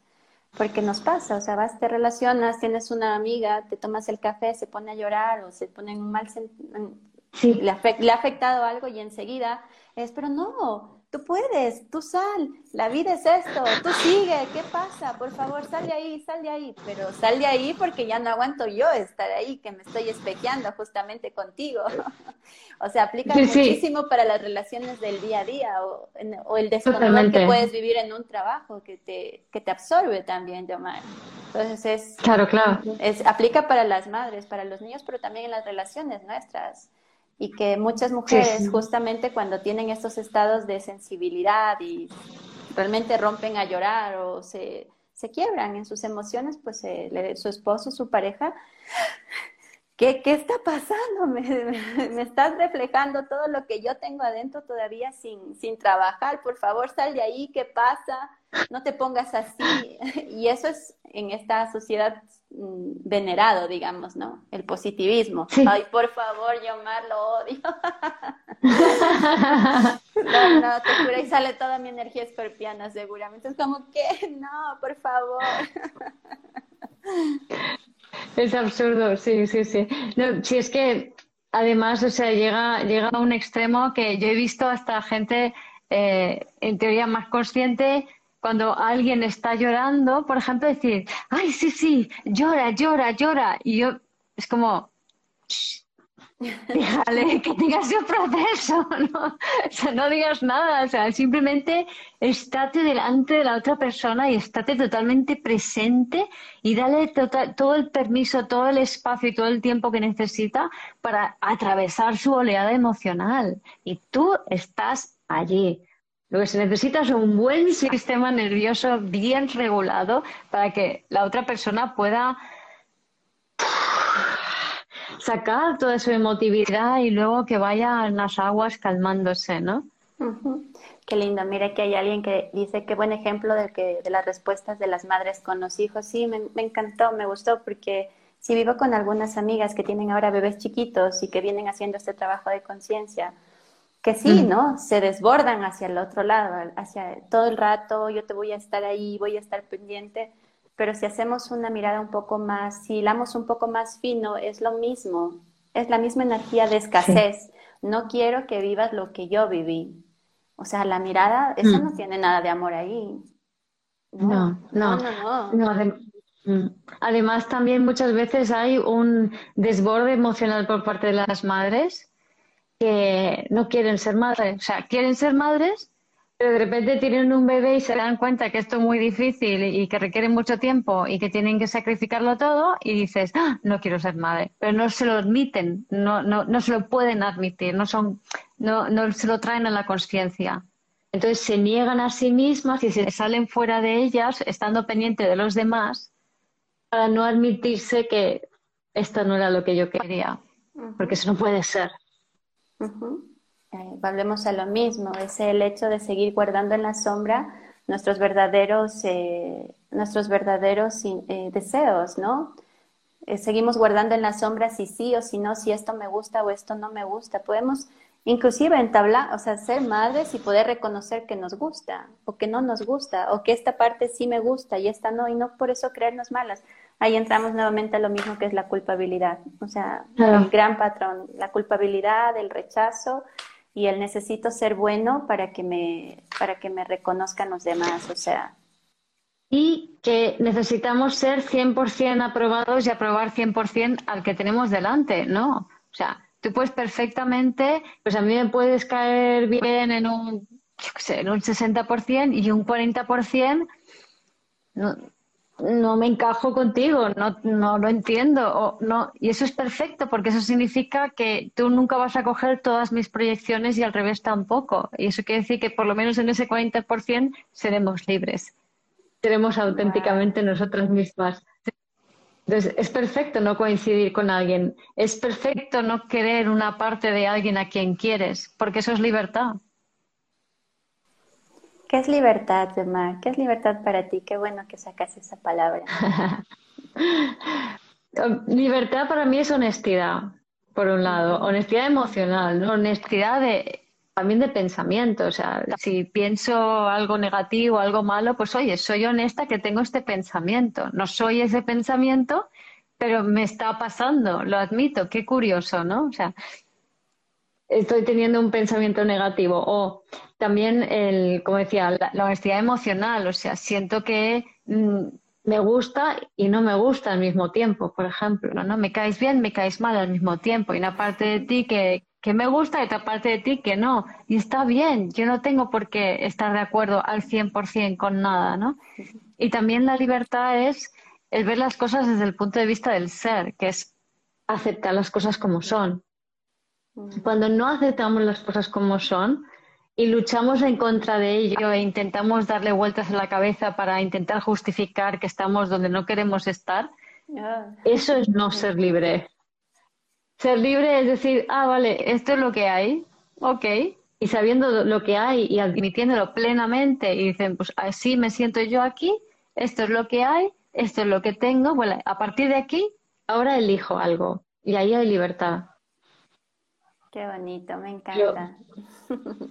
Porque nos pasa, o sea, vas, te relacionas, tienes una amiga, te tomas el café, se pone a llorar o se pone en un mal sentido, le, le ha afectado algo y enseguida es, pero no, tú puedes, tú sal, la vida es esto, tú sigue, ¿qué pasa? Por favor, sal de ahí, sal de ahí, pero sal de ahí porque ya no aguanto yo estar ahí, que me estoy espejeando justamente contigo. [laughs] o sea, aplica muchísimo para las relaciones del día a día o, el descontrol que puedes vivir en un trabajo que te, que te absorbe también, Yomar. Entonces es, claro, claro. es, aplica para las madres, para los niños, pero también en las relaciones nuestras y que muchas mujeres justamente cuando tienen estos estados de sensibilidad y realmente rompen a llorar o se, se quiebran en sus emociones, pues eh, su esposo, su pareja, ¿qué, qué está pasando? [laughs] Me, me, estás reflejando todo lo que yo tengo adentro todavía sin, sin trabajar, por favor sal de ahí, ¿qué pasa? No te pongas así. [laughs] Y eso es en esta sociedad Mm, venerado, digamos, ¿no? El positivismo. Ay, por favor, Yomar, lo odio. [laughs] no, no, te juro, y sale toda mi energía escorpiana, seguramente. Es como que, [laughs] no, por favor. es absurdo, sí, sí, sí. No, si es que, además, o sea, llega, llega a un extremo que yo he visto hasta gente, eh, en teoría, más consciente cuando alguien está llorando, por ejemplo, decir, ay, sí, sí, llora, llora, llora. Y yo, es como, déjale [laughs] que tengas su proceso, [laughs] ¿no? O sea, no digas nada, o sea, simplemente estate delante de la otra persona y estate totalmente presente y dale tota-, todo el permiso, todo el espacio y todo el tiempo que necesita para atravesar su oleada emocional. Y tú estás allí. Lo que se necesita es un buen sistema nervioso bien regulado para que la otra persona pueda sacar toda su emotividad y luego que vaya en las aguas calmándose, ¿no? Qué lindo. Mira que hay alguien que dice qué buen ejemplo de que de las respuestas de las madres con los hijos. Sí, me, me encantó, me gustó porque si vivo con algunas amigas que tienen ahora bebés chiquitos y que vienen haciendo este trabajo de conciencia, que sí, ¿no? Se desbordan hacia el otro lado, hacia todo el rato, yo te voy a estar ahí, voy a estar pendiente, pero si hacemos una mirada un poco más, si hilamos un poco más fino, es lo mismo, es la misma energía de escasez. No quiero que vivas lo que yo viví. O sea, la mirada, eso no mm. tiene nada de amor ahí. No, no, no. no, mm. Además, también muchas veces hay un desborde emocional por parte de las madres que no quieren ser madres. O sea, quieren ser madres, pero de repente tienen un bebé y se dan cuenta que esto es muy difícil y que requiere mucho tiempo y que tienen que sacrificarlo todo y dices, ah, no quiero ser madre. Pero no se lo admiten, no, no, no se lo pueden admitir, no, son, no, no se lo traen a la conciencia. Entonces se niegan a sí mismas y se salen fuera de ellas, estando pendiente de los demás, para no admitirse que esto no era lo que yo quería, porque eso no puede ser. Eh, volvemos a lo mismo, es el hecho de seguir guardando en la sombra nuestros verdaderos, eh, nuestros verdaderos eh, deseos, ¿no? seguimos guardando en la sombra si sí o si no, si esto me gusta o esto no me gusta. Podemos inclusive entablar, o sea, ser madres y poder reconocer que nos gusta o que no nos gusta o que esta parte sí me gusta y esta no y no por eso creernos malas ahí entramos nuevamente a lo mismo que es la culpabilidad. O sea, el gran patrón, la culpabilidad, el rechazo y el necesito ser bueno para que me, para que me reconozcan los demás. O sea. Y que necesitamos ser 100% aprobados y aprobar 100% al que tenemos delante, ¿no? O sea, tú puedes perfectamente, pues a mí me puedes caer bien en un, yo qué sé, en un 60% y un 40%. No, no me encajo contigo, no, no lo entiendo. O no, y eso es perfecto, porque eso significa que tú nunca vas a coger todas mis proyecciones y al revés tampoco. Y eso quiere decir que por lo menos en ese 40% seremos libres. Seremos auténticamente nosotras mismas. Entonces, es perfecto no coincidir con alguien. Es perfecto no querer una parte de alguien a quien quieres, porque eso es libertad. ¿Qué es libertad, Emma? ¿Qué es libertad para ti? Qué bueno que sacas esa palabra. [laughs] libertad para mí es honestidad, por un lado, honestidad emocional, honestidad de, también de pensamiento. O sea, si pienso algo negativo, algo malo, pues oye, soy honesta que tengo este pensamiento. No soy ese pensamiento, pero me está pasando, lo admito. Qué curioso, ¿no? O sea, estoy teniendo un pensamiento negativo o también, el, como decía, la, honestidad emocional. O sea, siento que mm, me gusta y no me gusta al mismo tiempo, por ejemplo, ¿no? Me caes bien, me caes mal al mismo tiempo. Y una parte de ti que, que me gusta y otra parte de ti que no. Y está bien, yo no tengo por qué estar de acuerdo al 100% con nada, ¿no? Y también la libertad es el ver las cosas desde el punto de vista del ser, que es aceptar las cosas como son. Cuando no aceptamos las cosas como son y luchamos en contra de ello e intentamos darle vueltas a la cabeza para intentar justificar que estamos donde no queremos estar, eso es no ser libre. Ser libre es decir, ah, vale, esto es lo que hay, ok, y sabiendo lo que hay y admitiéndolo plenamente y dicen, pues así me siento yo aquí, esto es lo que hay, esto es lo que tengo, bueno, a partir de aquí, ahora elijo algo y ahí hay libertad. Qué bonito, me encanta.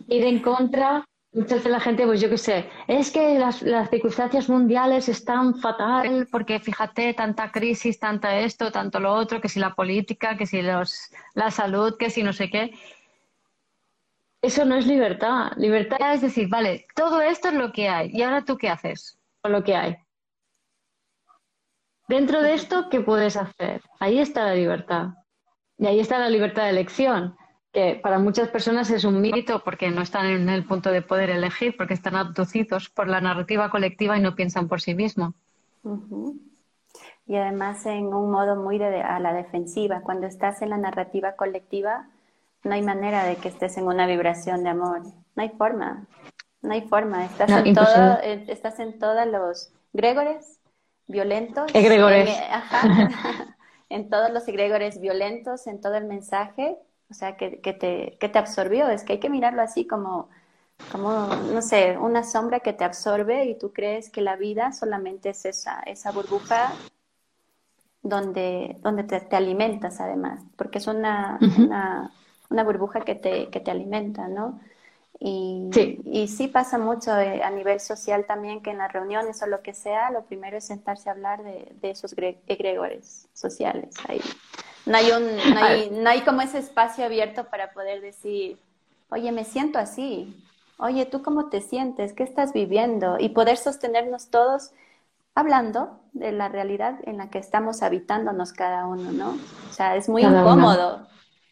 ir en contra, muchas la gente, pues yo qué sé, es que las, las, circunstancias mundiales están fatal porque fíjate, tanta crisis, tanta esto, tanto lo otro, que si la política, que si los, la salud, que si no sé qué. Eso no es libertad. Libertad es decir, vale, todo esto es lo que hay. ¿Y ahora tú qué haces con lo que hay? Dentro de esto, ¿qué puedes hacer? Ahí está la libertad. Y ahí está la libertad de elección que para muchas personas es un mito porque no están en el punto de poder elegir, porque están abducidos por la narrativa colectiva y no piensan por sí mismos. Y además en un modo muy a la defensiva. Cuando estás en la narrativa colectiva, no hay manera de que estés en una vibración de amor. No hay forma. No hay forma. Estás, en, todo, estás en todos los gregores violentos. Egregores. [laughs] en todos los egregores violentos, en todo el mensaje o sea, que, que, te, que te absorbió. Es que hay que mirarlo así como, como, no sé, una sombra que te absorbe y tú crees que la vida solamente es esa, esa burbuja donde, donde te, te alimentas además, porque es una, una, una, burbuja que te, que te alimenta, ¿no? Y sí. y sí pasa mucho eh, a nivel social también que en las reuniones o lo que sea, lo primero es sentarse a hablar de, de esos egregores sociales ahí. No hay, un, no hay, no hay como ese espacio abierto para poder decir, oye, me siento así, oye, ¿tú cómo te sientes? ¿Qué estás viviendo? Y poder sostenernos todos hablando de la realidad en la que estamos habitándonos cada uno, ¿no? O sea, es muy incómodo,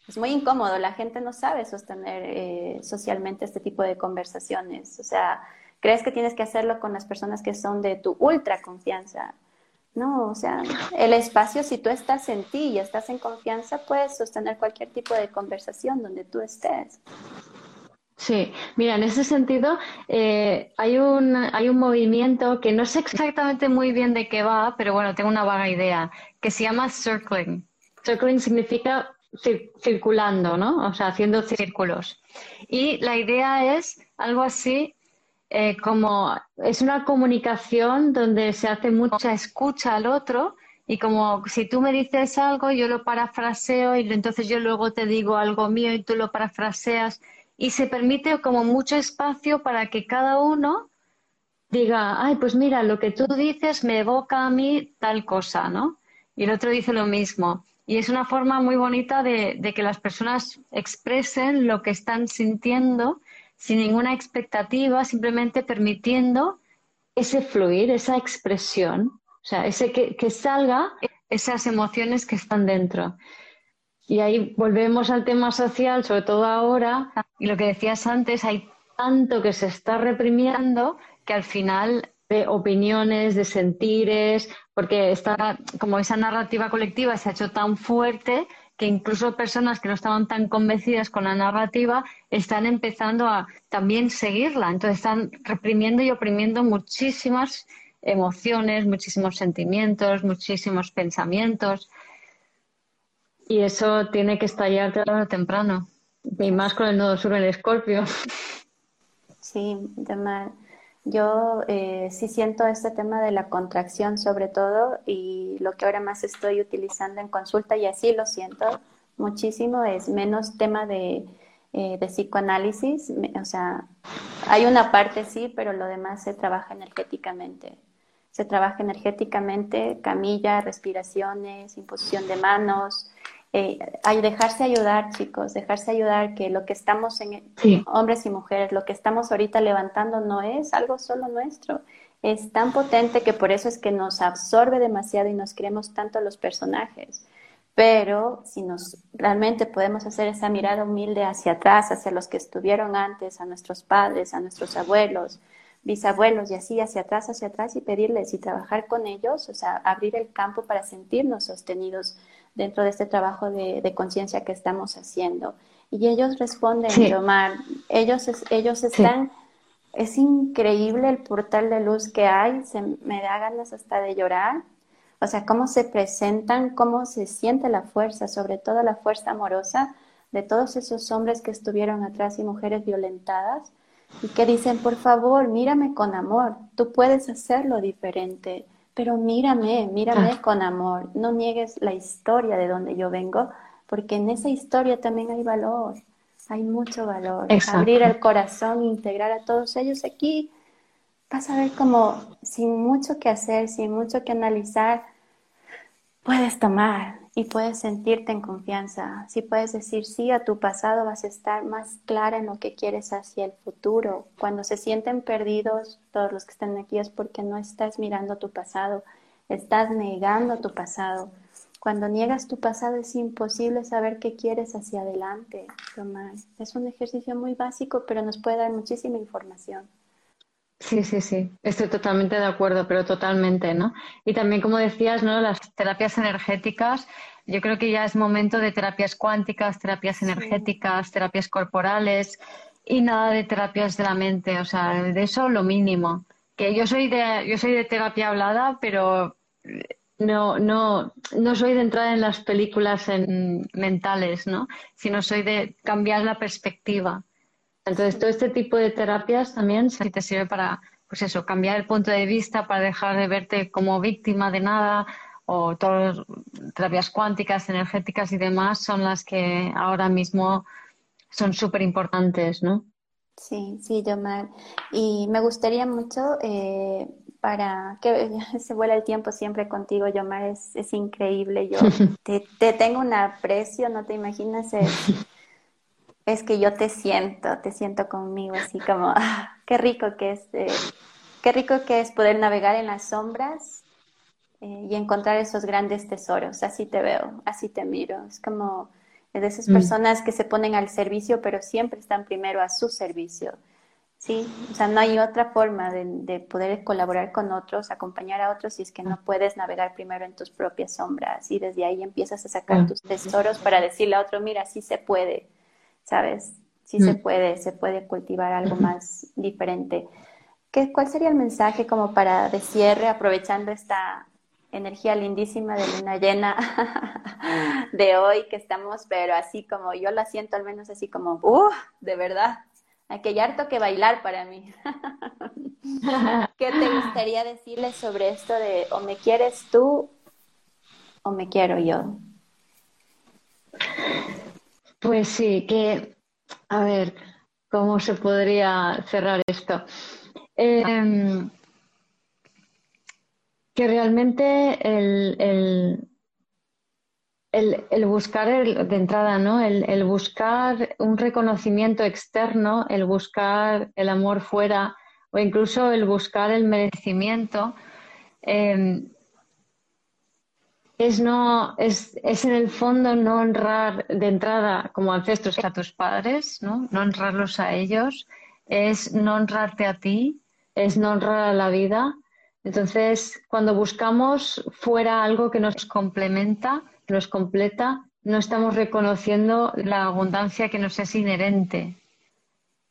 es muy incómodo, la gente no sabe sostener eh, socialmente este tipo de conversaciones, o sea, crees que tienes que hacerlo con las personas que son de tu ultra confianza, no, o sea, el espacio, si tú estás en ti y estás en confianza, puedes sostener cualquier tipo de conversación donde tú estés. Sí, mira, en ese sentido eh, hay, un, hay un movimiento que no sé exactamente muy bien de qué va, pero bueno, tengo una vaga idea, que se llama circling. Circling significa circulando, ¿no? O sea, haciendo círculos. Y la idea es algo así eh, como es una comunicación donde se hace mucha escucha al otro y como si tú me dices algo, yo lo parafraseo y entonces yo luego te digo algo mío y tú lo parafraseas y se permite como mucho espacio para que cada uno diga, ay, pues mira, lo que tú dices me evoca a mí tal cosa, ¿no? Y el otro dice lo mismo. Y es una forma muy bonita de que las personas expresen lo que están sintiendo sin ninguna expectativa, simplemente permitiendo ese fluir, esa expresión, o sea, ese que, que salga esas emociones que están dentro. Y ahí volvemos al tema social, sobre todo ahora, y lo que decías antes, hay tanto que se está reprimiendo que al final de opiniones, de sentires, porque está como esa narrativa colectiva se ha hecho tan fuerte que incluso personas que no estaban tan convencidas con la narrativa están empezando a también seguirla. Entonces están reprimiendo y oprimiendo muchísimas emociones, muchísimos sentimientos, muchísimos pensamientos. Y eso tiene que estallar tarde o temprano. Y más con el nodo sur en Escorpio. Sí, además yo eh, sí siento este tema de la contracción sobre todo y lo que ahora más estoy utilizando en consulta y así lo siento muchísimo es menos tema de, eh, de psicoanálisis, o sea, hay una parte sí, pero lo demás se trabaja energéticamente. Se trabaja energéticamente, camilla, respiraciones, imposición de manos, eh, dejarse ayudar, chicos, dejarse ayudar, que lo que estamos en, hombres y mujeres, lo que estamos ahorita levantando no es algo solo nuestro, es tan potente que por eso es que nos absorbe demasiado y nos creemos tanto los personajes. Pero si nos realmente podemos hacer esa mirada humilde hacia atrás, hacia los que estuvieron antes, a nuestros padres, a nuestros abuelos, bisabuelos y así hacia atrás, hacia atrás y pedirles y trabajar con ellos, o sea, abrir el campo para sentirnos sostenidos dentro de este trabajo de, conciencia que estamos haciendo. Y ellos responden, sí. Omar, ellos, ellos están, es increíble el portal de luz que hay, se me da ganas hasta de llorar, o sea, cómo se presentan, cómo se siente la fuerza, sobre todo la fuerza amorosa de todos esos hombres que estuvieron atrás y mujeres violentadas y que dicen, por favor, mírame con amor, tú puedes hacerlo diferente, pero mírame, mírame ah. con amor, no niegues la historia de donde yo vengo, porque en esa historia también hay valor, hay mucho valor. Abrir el corazón, integrar a todos ellos aquí, vas a ver como sin mucho que hacer, sin mucho que analizar, puedes tomar y puedes sentirte en confianza. Si puedes decir sí a tu pasado, vas a estar más clara en lo que quieres hacia el futuro. Cuando se sienten perdidos, todos los que están aquí es porque no estás mirando tu pasado, estás negando tu pasado. Cuando niegas tu pasado es imposible saber qué quieres hacia adelante, Tomás. Es un ejercicio muy básico, pero nos puede dar muchísima información. Sí, sí, sí, estoy totalmente de acuerdo, pero totalmente, ¿no? Y también, como decías, ¿no? Las terapias energéticas, yo creo que ya es momento de terapias cuánticas, terapias energéticas, terapias corporales y nada de terapias de la mente, o sea, de eso lo mínimo. Que yo soy de, yo soy de terapia hablada, pero no, no, no soy de entrar en las películas mentales, ¿no? Sino soy de cambiar la perspectiva entonces, todo este tipo de terapias también te sirve para, pues eso, cambiar el punto de vista, para dejar de verte como víctima de nada, o todas las terapias cuánticas, energéticas y demás son las que ahora mismo son súper importantes, ¿no? Sí, sí, Yomar. Y me gustaría mucho, eh, para que [laughs] se vuela el tiempo siempre contigo, Yomar, es, es increíble. Yo [laughs] te, te, tengo un aprecio, no te imaginas, es [laughs] que yo te siento, te siento conmigo así como, [laughs] ah, qué rico que es, eh, qué rico que es poder navegar en las sombras eh, y encontrar esos grandes tesoros. Así te veo, así te miro. Es como de esas mm. personas que se ponen al servicio, pero siempre están primero a su servicio. Sí, o sea, no hay otra forma de, de, poder colaborar con otros, acompañar a otros si es que no puedes navegar primero en tus propias sombras y desde ahí empiezas a sacar tus tesoros para decirle a otro, mira, sí se puede ¿sabes? Sí se mm. puede, se puede cultivar algo más diferente. ¿Qué, ¿Cuál sería el mensaje como para de cierre, aprovechando esta energía lindísima de luna llena [laughs] de hoy que estamos, pero así como yo la siento al menos así como, ¡uh! De verdad, hay harto que bailar para mí. [laughs] ¿Qué te gustaría decirles sobre esto de o me quieres tú o me quiero yo? Pues sí, que, a ver, ¿cómo se podría cerrar esto? Em, que realmente el, el, buscar de entrada, ¿no? El, buscar un reconocimiento externo, el buscar el amor fuera o incluso el buscar el merecimiento, em, es no es, es, en el fondo no honrar de entrada como ancestros a tus padres, ¿no? No honrarlos a ellos, es no honrarte a ti, es no honrar a la vida. Entonces, cuando buscamos fuera algo que nos complementa, nos completa, no estamos reconociendo la abundancia que nos es inherente.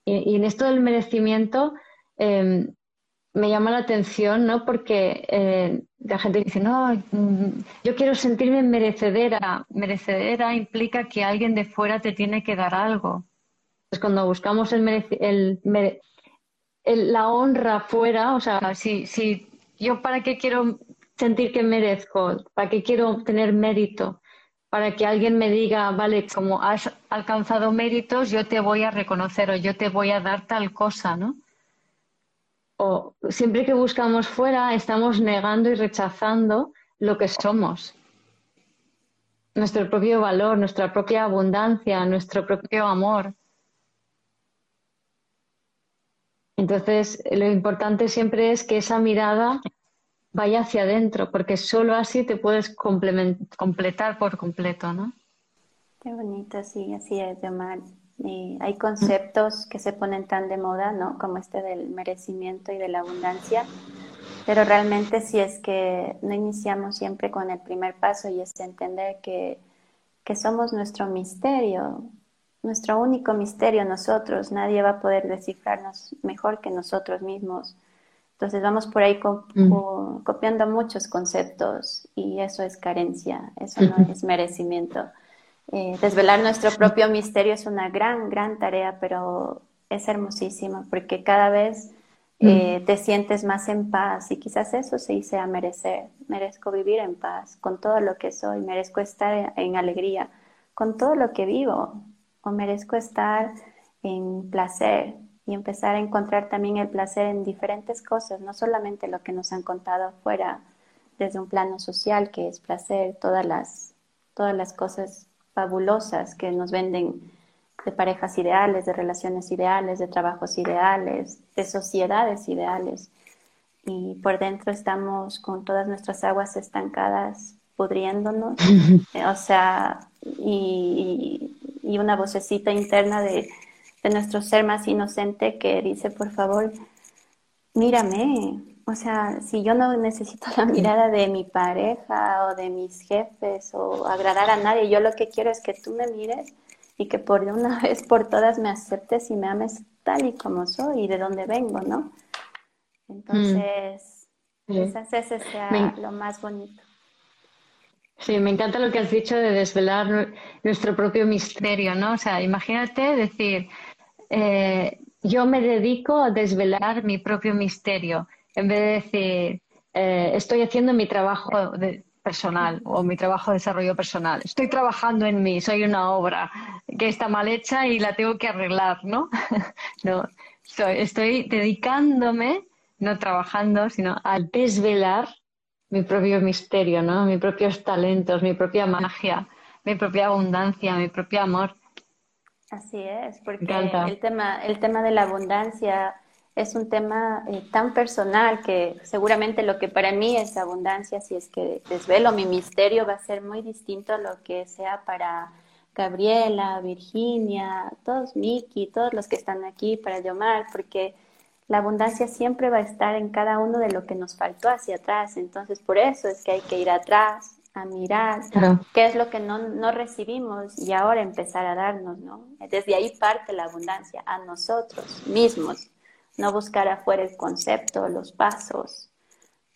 Y, en esto del merecimiento, em, me llama la atención, ¿no? Porque eh, la gente dice, no, mm, yo quiero sentirme merecedera. Merecedera implica que alguien de fuera te tiene que dar algo. Entonces, cuando buscamos el, la honra fuera, o sea, si, si yo para qué quiero sentir que merezco, para qué quiero tener mérito, para que alguien me diga, vale, como has alcanzado méritos, yo te voy a reconocer o yo te voy a dar tal cosa, ¿no? O siempre que buscamos fuera estamos negando y rechazando lo que somos. nuestro propio valor, nuestra propia abundancia, nuestro propio amor. Entonces, lo importante siempre es que esa mirada vaya hacia adentro, porque solo así te puedes completar por completo, ¿no? Qué bonito, sí, así es, Yomar. Y hay conceptos que se ponen tan de moda, ¿no? Como este del merecimiento y de la abundancia, pero realmente si es que no iniciamos siempre con el primer paso y es entender que, que somos nuestro misterio, nuestro único misterio nosotros, nadie va a poder descifrarnos mejor que nosotros mismos. Entonces vamos por ahí mm. copiando muchos conceptos y eso es carencia, eso no [laughs] es merecimiento. Eh, desvelar nuestro propio misterio es una gran, gran tarea, pero es hermosísima porque cada vez eh, mm. te sientes más en paz y quizás eso se dice a merecer. Merezco vivir en paz con todo lo que soy, merezco estar en alegría con todo lo que vivo o merezco estar en placer y empezar a encontrar también el placer en diferentes cosas, no solamente lo que nos han contado afuera desde un plano social, que es placer, todas las, todas las cosas fabulosas que nos venden de parejas ideales, de relaciones ideales, de trabajos ideales, de sociedades ideales. Y por dentro estamos con todas nuestras aguas estancadas, pudriéndonos, [laughs] o sea, y, y una vocecita interna de de nuestro ser más inocente que dice, por favor, mírame. O sea, si yo no necesito la mirada de mi pareja o de mis jefes o agradar a nadie, yo lo que quiero es que tú me mires y que por una [laughs] vez por todas me aceptes y me ames tal y como soy y de dónde vengo, ¿no? Entonces, mm. quizás ese sea lo más bonito. Sí, me encanta lo que has dicho de desvelar nuestro propio misterio, ¿no? O sea, imagínate decir, eh, yo me dedico a desvelar mi propio misterio, en vez de decir, eh, estoy haciendo mi trabajo personal o mi trabajo de desarrollo personal. Estoy trabajando en mí, soy una obra que está mal hecha y la tengo que arreglar, ¿no? [laughs] no, estoy dedicándome, no trabajando, sino a desvelar mi propio misterio, ¿no? Mis propios talentos, mi propia magia, mi propia abundancia, mi propio amor. Así es, porque el tema, el tema de la abundancia es un tema eh, tan personal que seguramente lo que para mí es abundancia, si es que desvelo mi misterio, va a ser muy distinto a lo que sea para Gabriela, Virginia, todos Miki, todos los que están aquí, para Yomar, porque la abundancia siempre va a estar en cada uno de lo que nos faltó hacia atrás. Entonces, por eso es que hay que ir atrás, a mirar qué es lo que no, no, recibimos y ahora empezar a darnos, ¿no? Desde ahí parte la abundancia, a nosotros mismos, no buscar afuera el concepto, los pasos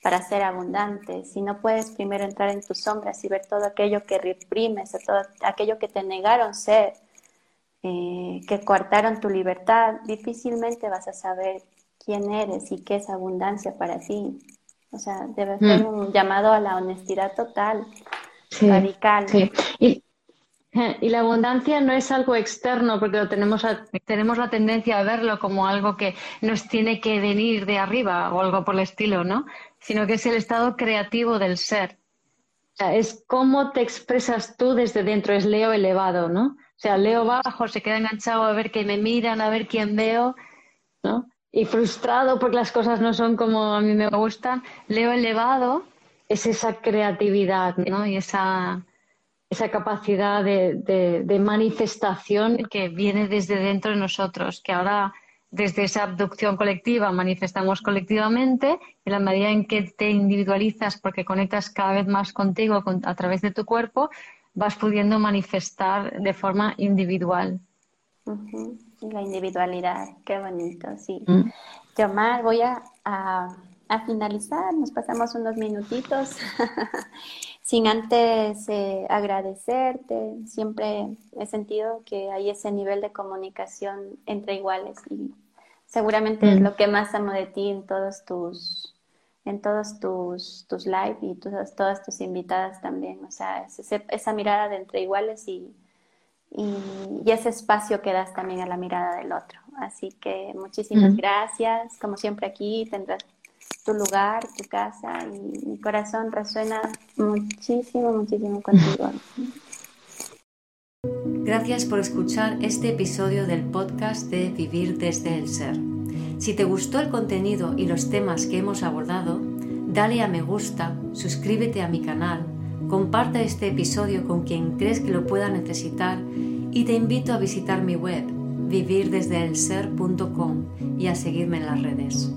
para ser abundantes. Si no puedes primero entrar en tus sombras y ver todo aquello que reprimes, todo aquello que te negaron ser, eh, que coartaron tu libertad, difícilmente vas a saber quién eres y qué es abundancia para ti. O sea, debe ser mm. un llamado a la honestidad total, radical. Y, [laughs] y, la abundancia no es algo externo, porque lo tenemos, tenemos la tendencia a verlo como algo que nos tiene que venir de arriba o algo por el estilo, ¿no? Sino que es el estado creativo del ser. O sea, es cómo te expresas tú desde dentro, es Leo elevado, ¿no? O sea, Leo bajo, se queda enganchado a ver que me miran, a ver quién veo, ¿no? y frustrado porque las cosas no son como a mí me gustan, Leo elevado es esa creatividad ¿no? y esa, esa capacidad de, de, manifestación que viene desde dentro de nosotros, que ahora desde esa abducción colectiva manifestamos colectivamente, en la medida en que te individualizas porque conectas cada vez más contigo a través de tu cuerpo, vas pudiendo manifestar de forma individual. La individualidad, qué bonito, sí. Mm. Yomar, voy a, a, finalizar, nos pasamos unos minutitos, [laughs] sin antes eh, agradecerte. Siempre he sentido que hay ese nivel de comunicación entre iguales y seguramente es mm. lo que más amo de ti en todos tus en todos tus, tus live y todas, todas tus invitadas también, o sea, esa mirada de entre iguales y, y, ese espacio que das también a la mirada del otro. Así que muchísimas gracias. Como siempre aquí tendrás tu lugar, tu casa y mi corazón resuena muchísimo, muchísimo contigo. Gracias por escuchar este episodio del podcast de Vivir desde el Ser. Si te gustó el contenido y los temas que hemos abordado, dale a me gusta, suscríbete a mi canal, comparte este episodio con quien crees que lo pueda necesitar y te invito a visitar mi web vivirdesdeelser.com y a seguirme en las redes.